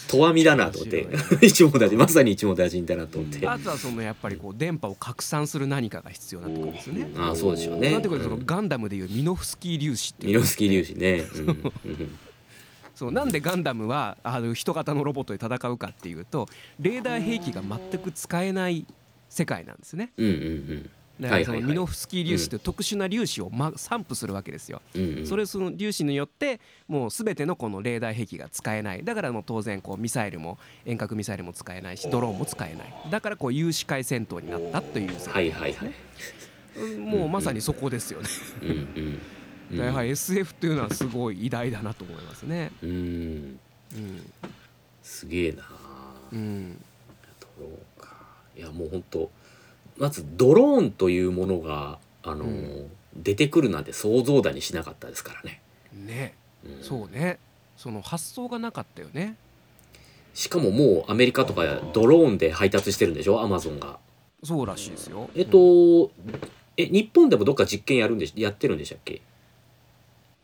投網だなと思って。一網打尽。まさに一網打尽だなと思って、
あとはそのやっぱりこう電波を拡散する何かが必要になってくるんですよね。
ああそうでしょうね。
なんていうかその
うん。
ガンダムでいうミノフスキー粒子っていう。
ミノフスキー粒子ね、うんうん。
そう。なんでガンダムはあの人型のロボットで戦うかっていうとレーダー兵器が全く使えない世界なんですね。
うんうん
だからその
はいはい。はい
ミノフスキー粒子という特殊な粒子を、ま、散布するわけですよ。
うんうん。うん
それその粒子によってもう全てのこのレーダー兵器が使えない。だからもう当然こうミサイルも遠隔ミサイルも使えないしドローンも使えない。だからこう有視界戦闘になったという世
はい
界
はいはい。
うんもうまさにそこですよね。
うんうん。うん
や はり SF というのはすごい偉大だなと思いますね。
うん。
うん。
すげえな。
うん
いやもう本当まずドローンというものがあのー出てくるなんて想像だにしなかったですからね、
ね。
うん。
そうね。その発想がなかったよね。
しかももうアメリカとかドローンで配達してるんでしょ？アマゾンが。
そうらしいですよ。
えっと、え日本でもどっか実験やるんでしやってるんでしたっけ？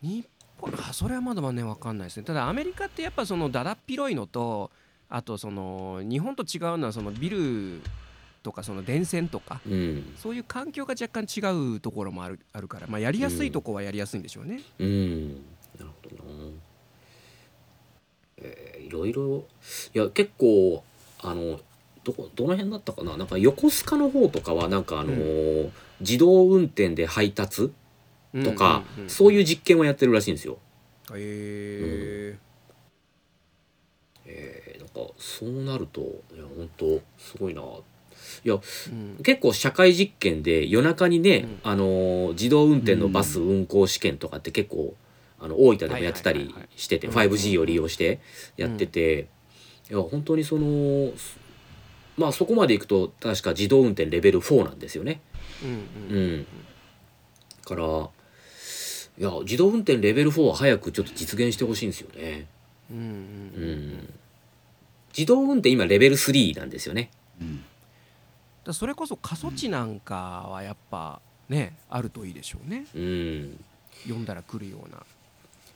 日本あそれはまだまだね分かんないですね。ただアメリカってやっぱそのだだっ広いのとあとその日本と違うのはそのビルとかその電線とか
うん
そういう環境が若干違うところもあるあるから、まあ、やりやすいとこはやりやすいんでしょうね。
うんなるほどなえーいろいろいや結構あのどこどの辺だったかな？なんか横須賀の方とかはなんかあのー自動運転で配達とか、そういう実験をやってるらしいんですよ。
うん。へえ
えーなんかそうなるといや本当すごいな。いや
うん
結構社会実験で夜中にね、
うん。
あのー自動運転のバス運行試験とかって結構あの大分でもやってたり
はいはいはいはい。
してて
うん。
5G を利用してやってて、いや本当にそのまあそこまでいくと確か自動運転レベル4なんですよね。
うんうん。
うん、からいや自動運転レベル4は早くちょっと実現してほしいんですよね。
うんうん
う
うん。
ん、自動運転今レベル3なんですよね。
うん
だそれこそ過疎地なんかはやっぱねあるといいでしょうね。
うん。
読んだら来るような。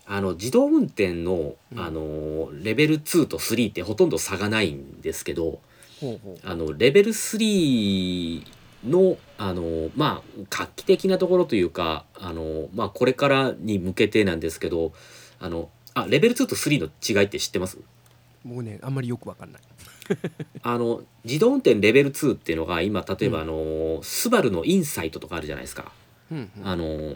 あの自動運転の
うん。
あのレベル2と3ってほとんど差がないんですけどあのレベル3のあのまあ画期的なところというかあのまあこれからに向けてなんですけどあのあレベル2と3の違いって知ってます？
僕ねあんまりよくわかんない
あの自動運転レベル2っていうのが今例えば、
うん。
あのスバルのインサイトとかあるじゃないですか。
うんうん。
あの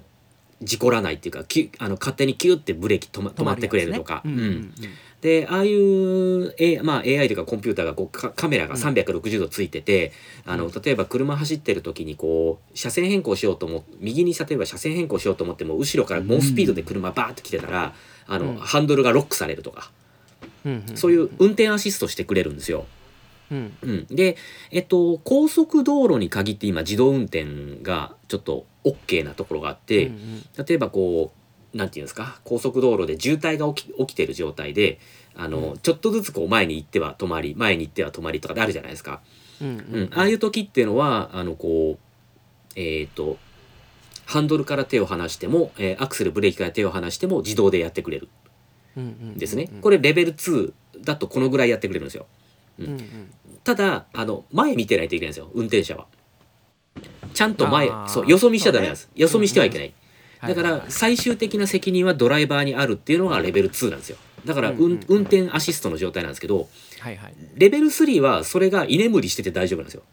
事故らないっていうかキュあの勝手にキューってブレーキ止ま止まってくれるとか、
うんうん
うん。でああいう、A まあ、AI というかコンピューターがこうかカメラが
うん。
360度ついてて、あの例えば車走ってる時にこう車線変更しようと思右に例えば車線変更しようと思っても後ろから猛スピードで車バーッと来てたら、あの
うん。
ハンドルがロックされるとか、
うんうん。
そういう運転アシストしてくれるんですよ。
うん。
うん、で、えっと、高速道路に限って今自動運転がちょっと OK なところがあって、
うんうん。
例えばこうなんていうんですか？高速道路で渋滞が起き起きてる状態であの、
うん。
ちょっとずつこう前に行っては止まり前に行っては止まりとかであるじゃないですか。
うん
うん。ああいう時っていうのはあのこうえっ、とハンドルから手を離しても、えーアクセルブレーキから手を離しても自動でやってくれるですね。
うん
これレベル2だとこのぐらいやってくれるんですよ。
うん。うん
ただあの前見てないといけないんですよ運転者は。ちゃんと前そうよそ見しちゃダメなんです、
ね。
よそ見してはいけない、だか
はいはいはい。
ら最終的な責任はドライバーにあるっていうのがレベル2なんですよ。だから、うん
うんうん。
運転アシストの状態なんですけど
はいはい。
レベル3はそれが居眠りしてて大丈夫なんですよ。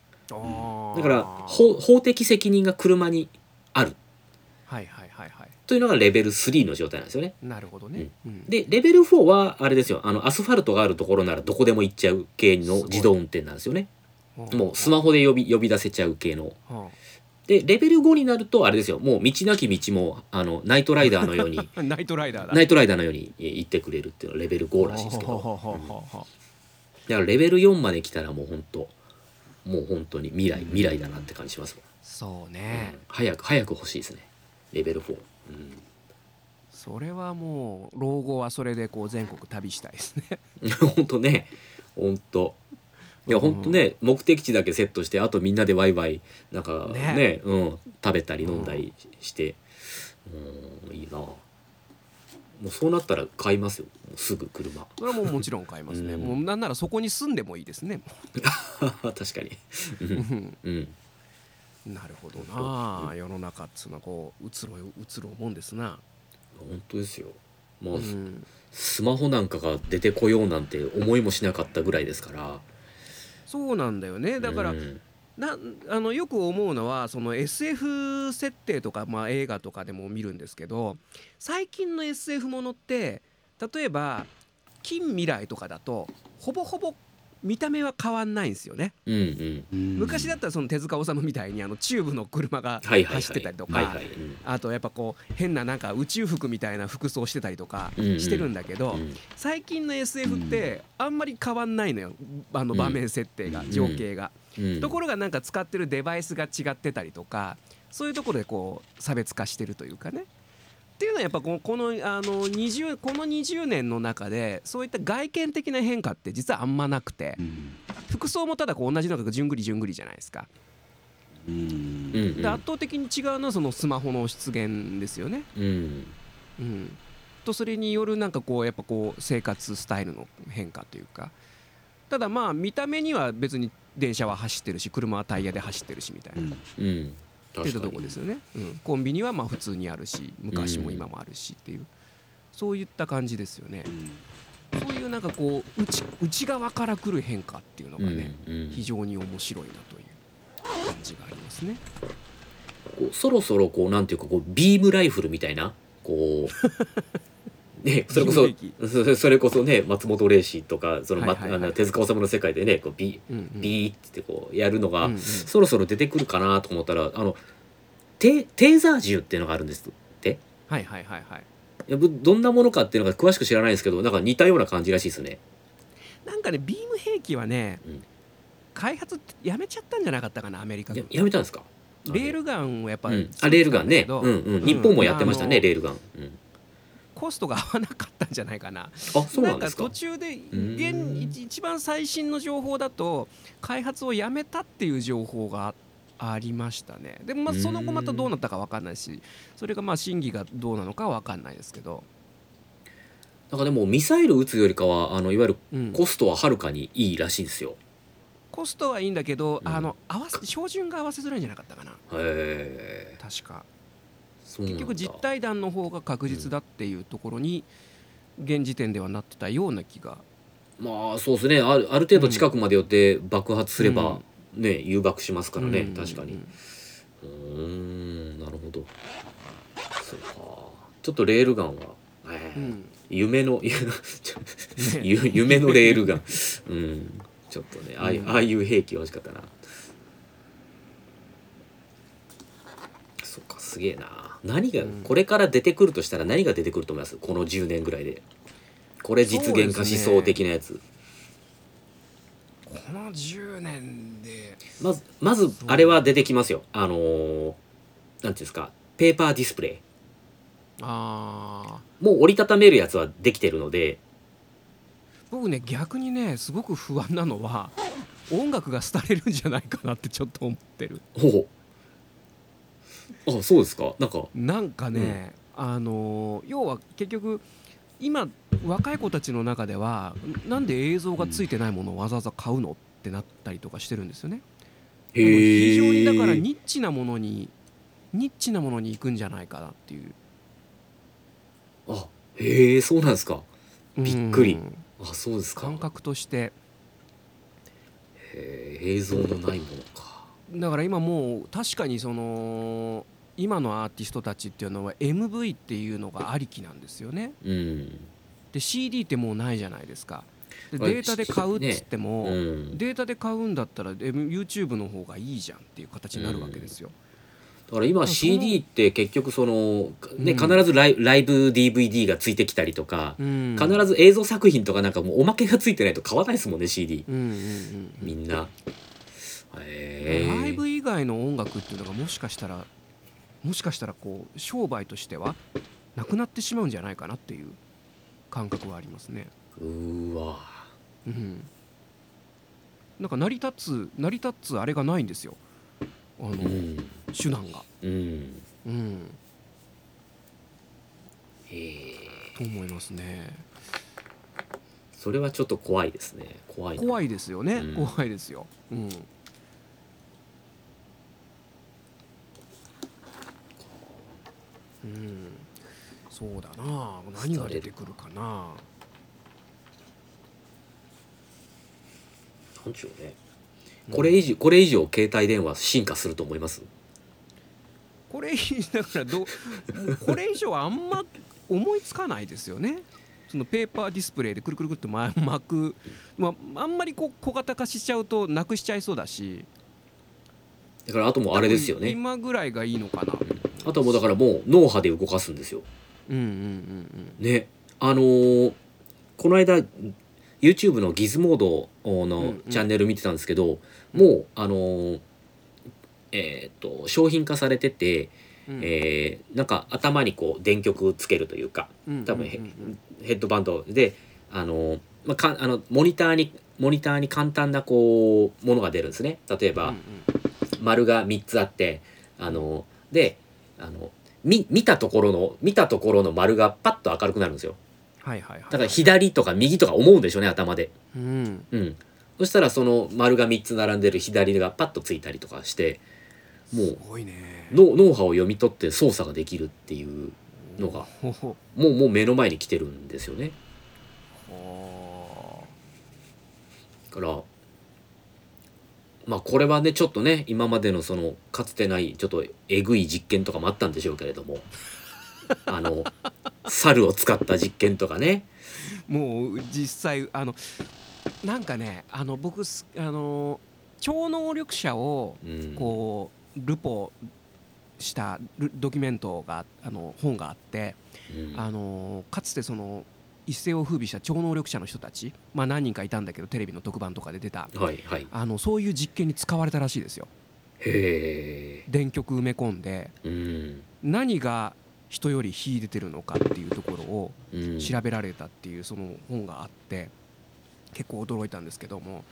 だから法法的責任が車にある
はいはいはいはい
というのがレベル3の状態なんですよね。
なるほどね。うん。
でレベル4はあれですよ。あのアスファルトがあるところならどこでも行っちゃう系の自動運転なんですよね。もうスマホで呼び呼び出せちゃう系の。
は
でレベル5になるとあれですよ。もう道なき道もあのナイトライダーのように
あ ナイトライダーだ。
ナイトライダーのようにえ行ってくれるっていうのはレベル5らしいですけど。
ほうほうほうほうほ
だからレベル4まで来たらもう本当もう本当に未来未来だなって感じしますわ、
うそう
うん。
ね
早く早く欲しいですね。レベル4、うん。
それはもう老後はそれでこう全国旅したいですね。
本当ね。本当。いや本当ね、目的地だけセットしてあとみんなでワイワイなんかね
ね。
うん、食べたり飲んだりして。うんいいな。もうそうなったら買いますよ。すぐ車。
それはもうもちろん買いますね。
うん。
もうなんならそこに住んでもいいですね。
確かに。う
うん。
うん
んなるほどな。あ世の中っつうのはこう移ろい移ろうもんですな。
本当ですよ。も
う
うん。スマホなんかが出てこようなんて思いもしなかったぐらいですから。
そうなんだよね。だから
うん。
なあのよく思うのはその SF 設定とか、まあ、映画とかでも見るんですけど最近の SF ものって例えば近未来とかだとほぼほぼ見た目は変わんないんですよね。
うんうん。
昔だったらその手塚治虫みたいにあのチューブの車が走ってたりとかあとやっぱこう変ななんか宇宙服みたいな服装してたりとか
うんうん。
してるんだけど、
うん。
最近の SF ってあんまり変わんないのよ。あの場面設定が、
ん
情景が。
うん。
ところがなんか使ってるデバイスが違ってたりとかそういうところでこう差別化してるというかね。っていうのはやっぱこのこのあの20この20年の中でそういった外見的な変化って実はあんまなくて
うん。
服装もただこう同じのがじゅんぐりじゅんぐりじゃないですか。
うん。
で圧倒的に違うのはそのスマホの出現ですよね。
うん。
うん、とそれによるなんかこうやっぱこう生活スタイルの変化というか。ただまあ見た目には別に電車は走ってるし車はタイヤで走ってるしみたいな。
うん。
うん
っていうとこですよね、うん、コンビニはまあ普通にあるし昔も今もあるしっていう、そういった感じですよね。そういうなんかこう内内側から来る変化っていうのがね、
うんうん。
非常に面白いなという感じがありますね。
こうそろそろこうなんていうかこうビームライフルみたいなこう ねそれこそそ それこそね松本零士とかその、まあの手塚治虫の世界でねこうビ
うんうん。
ビーってこうやるのが、
うんうん。
そろそろ出てくるかなと思ったらあのテテーザー銃っていうのがあるんですって？
はいはいはいはい。
いやぶどんなものかっていうのが詳しく知らないんですけどなんか似たような感じらしいですね。
なんかねビーム兵器はね、
うん。
開発やめちゃったんじゃなかったかなアメリカ
や
軍
やめたんですか？
レールガンをやっぱり、
うん、あレールガンね、うんうん、日本もやってましたね、レールガン、うん、
コストが合わなかったんじゃないかな。
あそうなんですか？
か途中で
ん
現一一番最新の情報だと開発をやめたっていう情報があありましたね。でもまあその後またどうなったか分かんないしそれがまあ真偽がどうなのかは分かんないですけど。
なんかでもミサイル撃つよりかはあのいわゆる
うん。
コストははるかにいいらしいんですよ。
コストはいいんだけど、
うん。
あの合わせ標準が合わせづらいんじゃなかったかな。
へえ。
確か結局実体弾の方が確実だっていうところに現時点ではなってたような気が。
まあそうですね。あるある程度近くまで寄って爆発すれば、ね誘爆しますからね、
うん。
確かに。うーんなるほど。そうか。ちょっとレールガンは、えー
うん。
夢の夢のレールガン。うん。ちょっとねああああいう兵器欲しかったな。そっかすげえな何が、
うん。
これから出てくるとしたら何が出てくると思います？この10年ぐらいで。これ実現化しそう的なやつ、
この10年で。
まずまずあれは出てきますよ。あのーなんていうんですか？ペーパーディスプレイ。もう折りたためるやつはできてるので。
僕ね逆にねすごく不安なのは音楽が廃れるんじゃないかなってちょっと思ってる。
ほうあそうですか。なんか。
なんかね、あの要は結局今若い子たちの中ではなんで映像がついてないものをわざわざ買うのってなったりとかしてるんですよね。非常にだからニッチなものにニッチなものに行くんじゃないかなっていう。
あへえそうなんですか。びっくり。
うん。
あそうですか。
感覚として。
へえ映像のないものか。
だから今もう確かにその今のアーティストたちっていうのは MV っていうのがありきなんですよね。
うん。
で CD ってもうないじゃないですか。で
はい
データで買うっつっても、
うん。
データで買うんだったら YouTube の方がいいじゃんっていう形になるわけですよ。
だから今 CD って結局そのね
うん。
必ずライライブ DVD がついてきたりとか
うん。
必ず映像作品とかなんかもうおまけがついてないと買わないですもんね CD みんな。え
ライブ以外の音楽っていうのがもしかしたらもしかしたらこう商売としてはなくなってしまうんじゃないかなっていう感覚はありますね。
うーわ。
うん、なんか成り立つ成り立つあれがないんですよ。あの、
うん。
手段が。
うん。
うん、
へえ。
と思いますね。
それはちょっと怖いですね。怖いな。
怖いですよね、
うん。
怖いですよ。うんうん、そうだな。何が出てくるかな。
なんでしょうね。これ以上これ以上携帯電話進化すると思います？
これだからどう これ以上あんま思いつかないですよね。そのペーパーディスプレイでくるくるくるってま巻く、まあ、あんまりこう小型化しちゃうとなくしちゃいそうだし。
だからあともうあれですよね。
今ぐらいがいいのかな
あとはもうだからもう脳波で動かすんですよ。
うんうんうん
ね。あのーこの間 YouTube のギズモード
うんう
の
ん。
チャンネル見てたんですけど、もうあのーえーっと商品化されてて、
うん。うん
えーなんか頭にこう電極つけるというか
うん
多分ヘッドバンド。であの、まあ、かあのモニターにモニターに簡単なこうものが出るんですね。例えば、
うん
丸が3つあってあのであの見見たところの見たところの丸がパッと明るくなるんですよ。
はいはいはい。
だから左とか右とか思うんでしょうね頭で。
うん。
うん。そしたらその丸が3つ並んでる左がパッとついたりとかしても
す
う
ごいね。
脳脳波を読み取って操作ができるっていうのがもうもう目の前に来てるんですよね。からまあこれはねちょっとね今までのそのかつてないちょっとえぐい実験とかもあったんでしょうけれども あの猿を使った実験とかね。
もう実際あのなんかねあの僕すあの超能力者を
うん。
こうルポしたルドキュメントがあの本があって
うん。
あのかつてその一世を風靡した超能力者の人たち、まあ、何人かいたんだけどテレビの特番とかで出た
はいはい。
あのそういう実験に使われたらしいですよ。
へえ。
電極埋め込んで
うん。
何が人より秀でてるのかっていうところを
うん。
調べられたっていうその本があって結構驚いたんですけども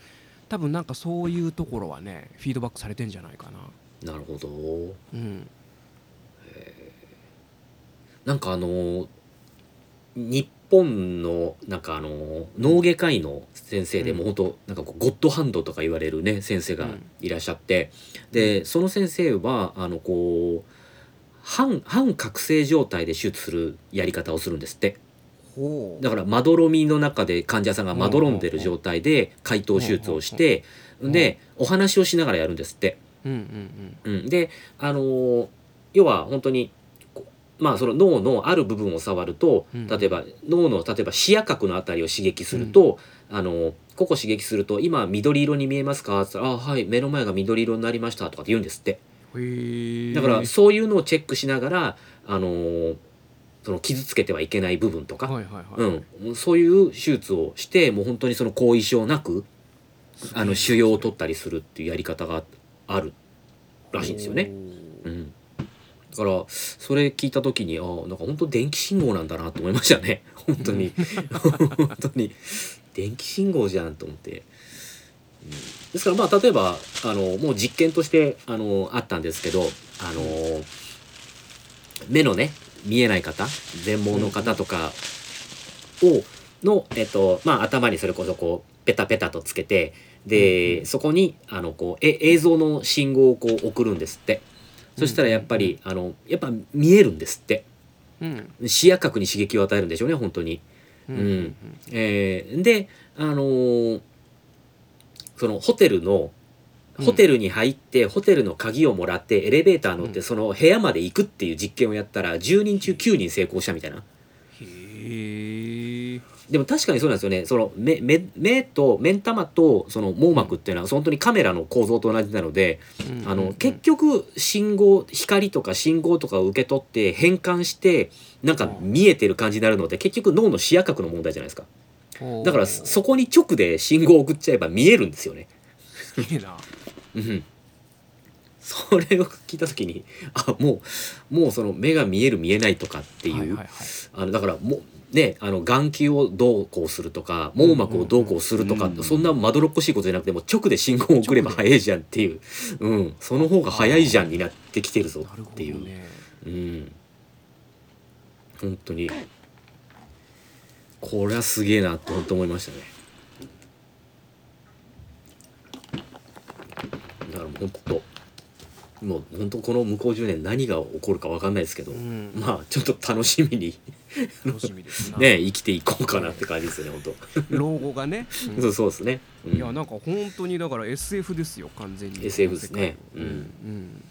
多分なんかそういうところはねフィードバックされてんじゃないかな。
なるほど。
うん。
なんかあの日本のなんかあの脳外科医の先生で
うん。
も本当なんかこうゴッドハンドとか言われるね先生がいらっしゃって、でその先生はあのこう半半覚醒状態で手術するやり方をするんですって。だからまどろみの中で患者さんがまどろんでる状態で解凍手術をしてでお話をしながらやるんですって。
うん。うん。
うん、であのー要は本当にこまあその脳のある部分を触ると
うん。
例えば脳の例えば視野角のあたりを刺激すると、あのーここ刺激すると今緑色に見えますか?」って言ったら「あはい目の前が緑色になりました」とかって言うんですって。だからそういうのをチェックしながら、あのーその傷つけてはいけない部分とか、
はいはいはい。
うん、そういう手術をしてもう本当にその後遺症なくあの腫瘍を取ったりするっていうやり方があるらしいんですよね。うん、だからそれ聞いた時にあなんか本当電気信号なんだなと思いましたね。本当に。本当に。電気信号じゃんと思って、うん、ですからまあ例えばあのもう実験としてあのあったんですけどあの目のね見えない方全盲の方とかをの、えっとまあ、頭にそれこそこうペタペタとつけてで、そこにあのこうえ映像の信号をこう送るんですってそしたらやっぱり、あのやっぱ見えるんですって。
うん
視野角に刺激を与えるんでしょうね本当に。
うん。
うん。えーであのーそのホテルの
うん。
ホテルに入って、ホテルの鍵をもらってエレベーター乗って、
うん。
その部屋まで行くっていう実験をやったら10人中9人成功したみたいな。
へえ
でも確かにそうなんですよね。その目目目と目ん玉とその網膜っていうのは本当にカメラの構造と同じなので、あの結局信号光とか信号とかを受け取って変換してなんか見えてる感じになるので結局脳の視野角の問題じゃないですか。
局
だからそこに直で信号を送っちゃえば見えるんですよね。
すげえな。
うん。それを聞いた時にあもうもうその目が見える見えないとかっていう、
はいはいはい。
あのだからもうねあの眼球をどうこうするとか網膜をどうこうするとか、
うん
そんなまどろっこしいことじゃなくてもう直で信号を送れば早いじゃんっていう、うん、その方が早いじゃんになってきてるぞっていう、
どね。
うん。本当に。これはすげえなって本当思いましたね。だからもう本当もう本当この向こう10年何が起こるか分かんないですけど、
うん。
まあちょっと楽しみに
楽しみですな。
ね生きていこうかなって感じですよね本
老後がね。うん。
当そうそうですね、うん。
いやなんか本当にだから SF ですよ完全に。
SF ですね。
うん。うん。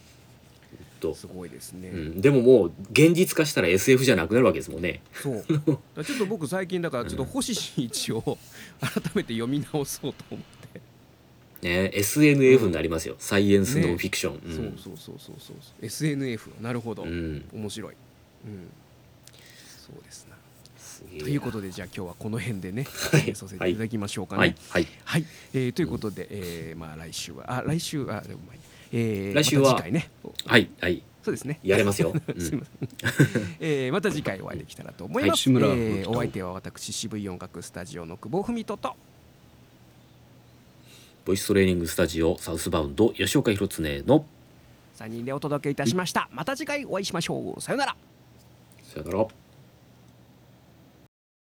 と。
すごいですね、
うん、でももう現実化したら SF じゃなくなるわけですもんね。
そう。ちょっと僕最近だからちょっと星新一を改めて読み直そうと思って、
ね SNF になりますよ、サイエンスノンフィクション、うん。
そうそうそうそうそう。SNF なるほど、
うん。
面白い、うん、そうですな。ということでじゃあ今日はこの辺でね、
い。
えーさせていただきましょうかね。
はい。はい。
はい、えーということで、えーまあ来週はあ来週あでもまあいいえー
来週は
また次回ね。
はい。はい。
そうですね。
やれますよ、う
すい
ん
ません。えーまた次回お会いできたらと思います。
はい。
えーお相手は私渋い音楽スタジオの久保文人と。
ボイストレーニングスタジオサウスバウンド吉岡弘恒の
3人でお届けいたしました。また次回お会いしましょう。さよなら。
さよなら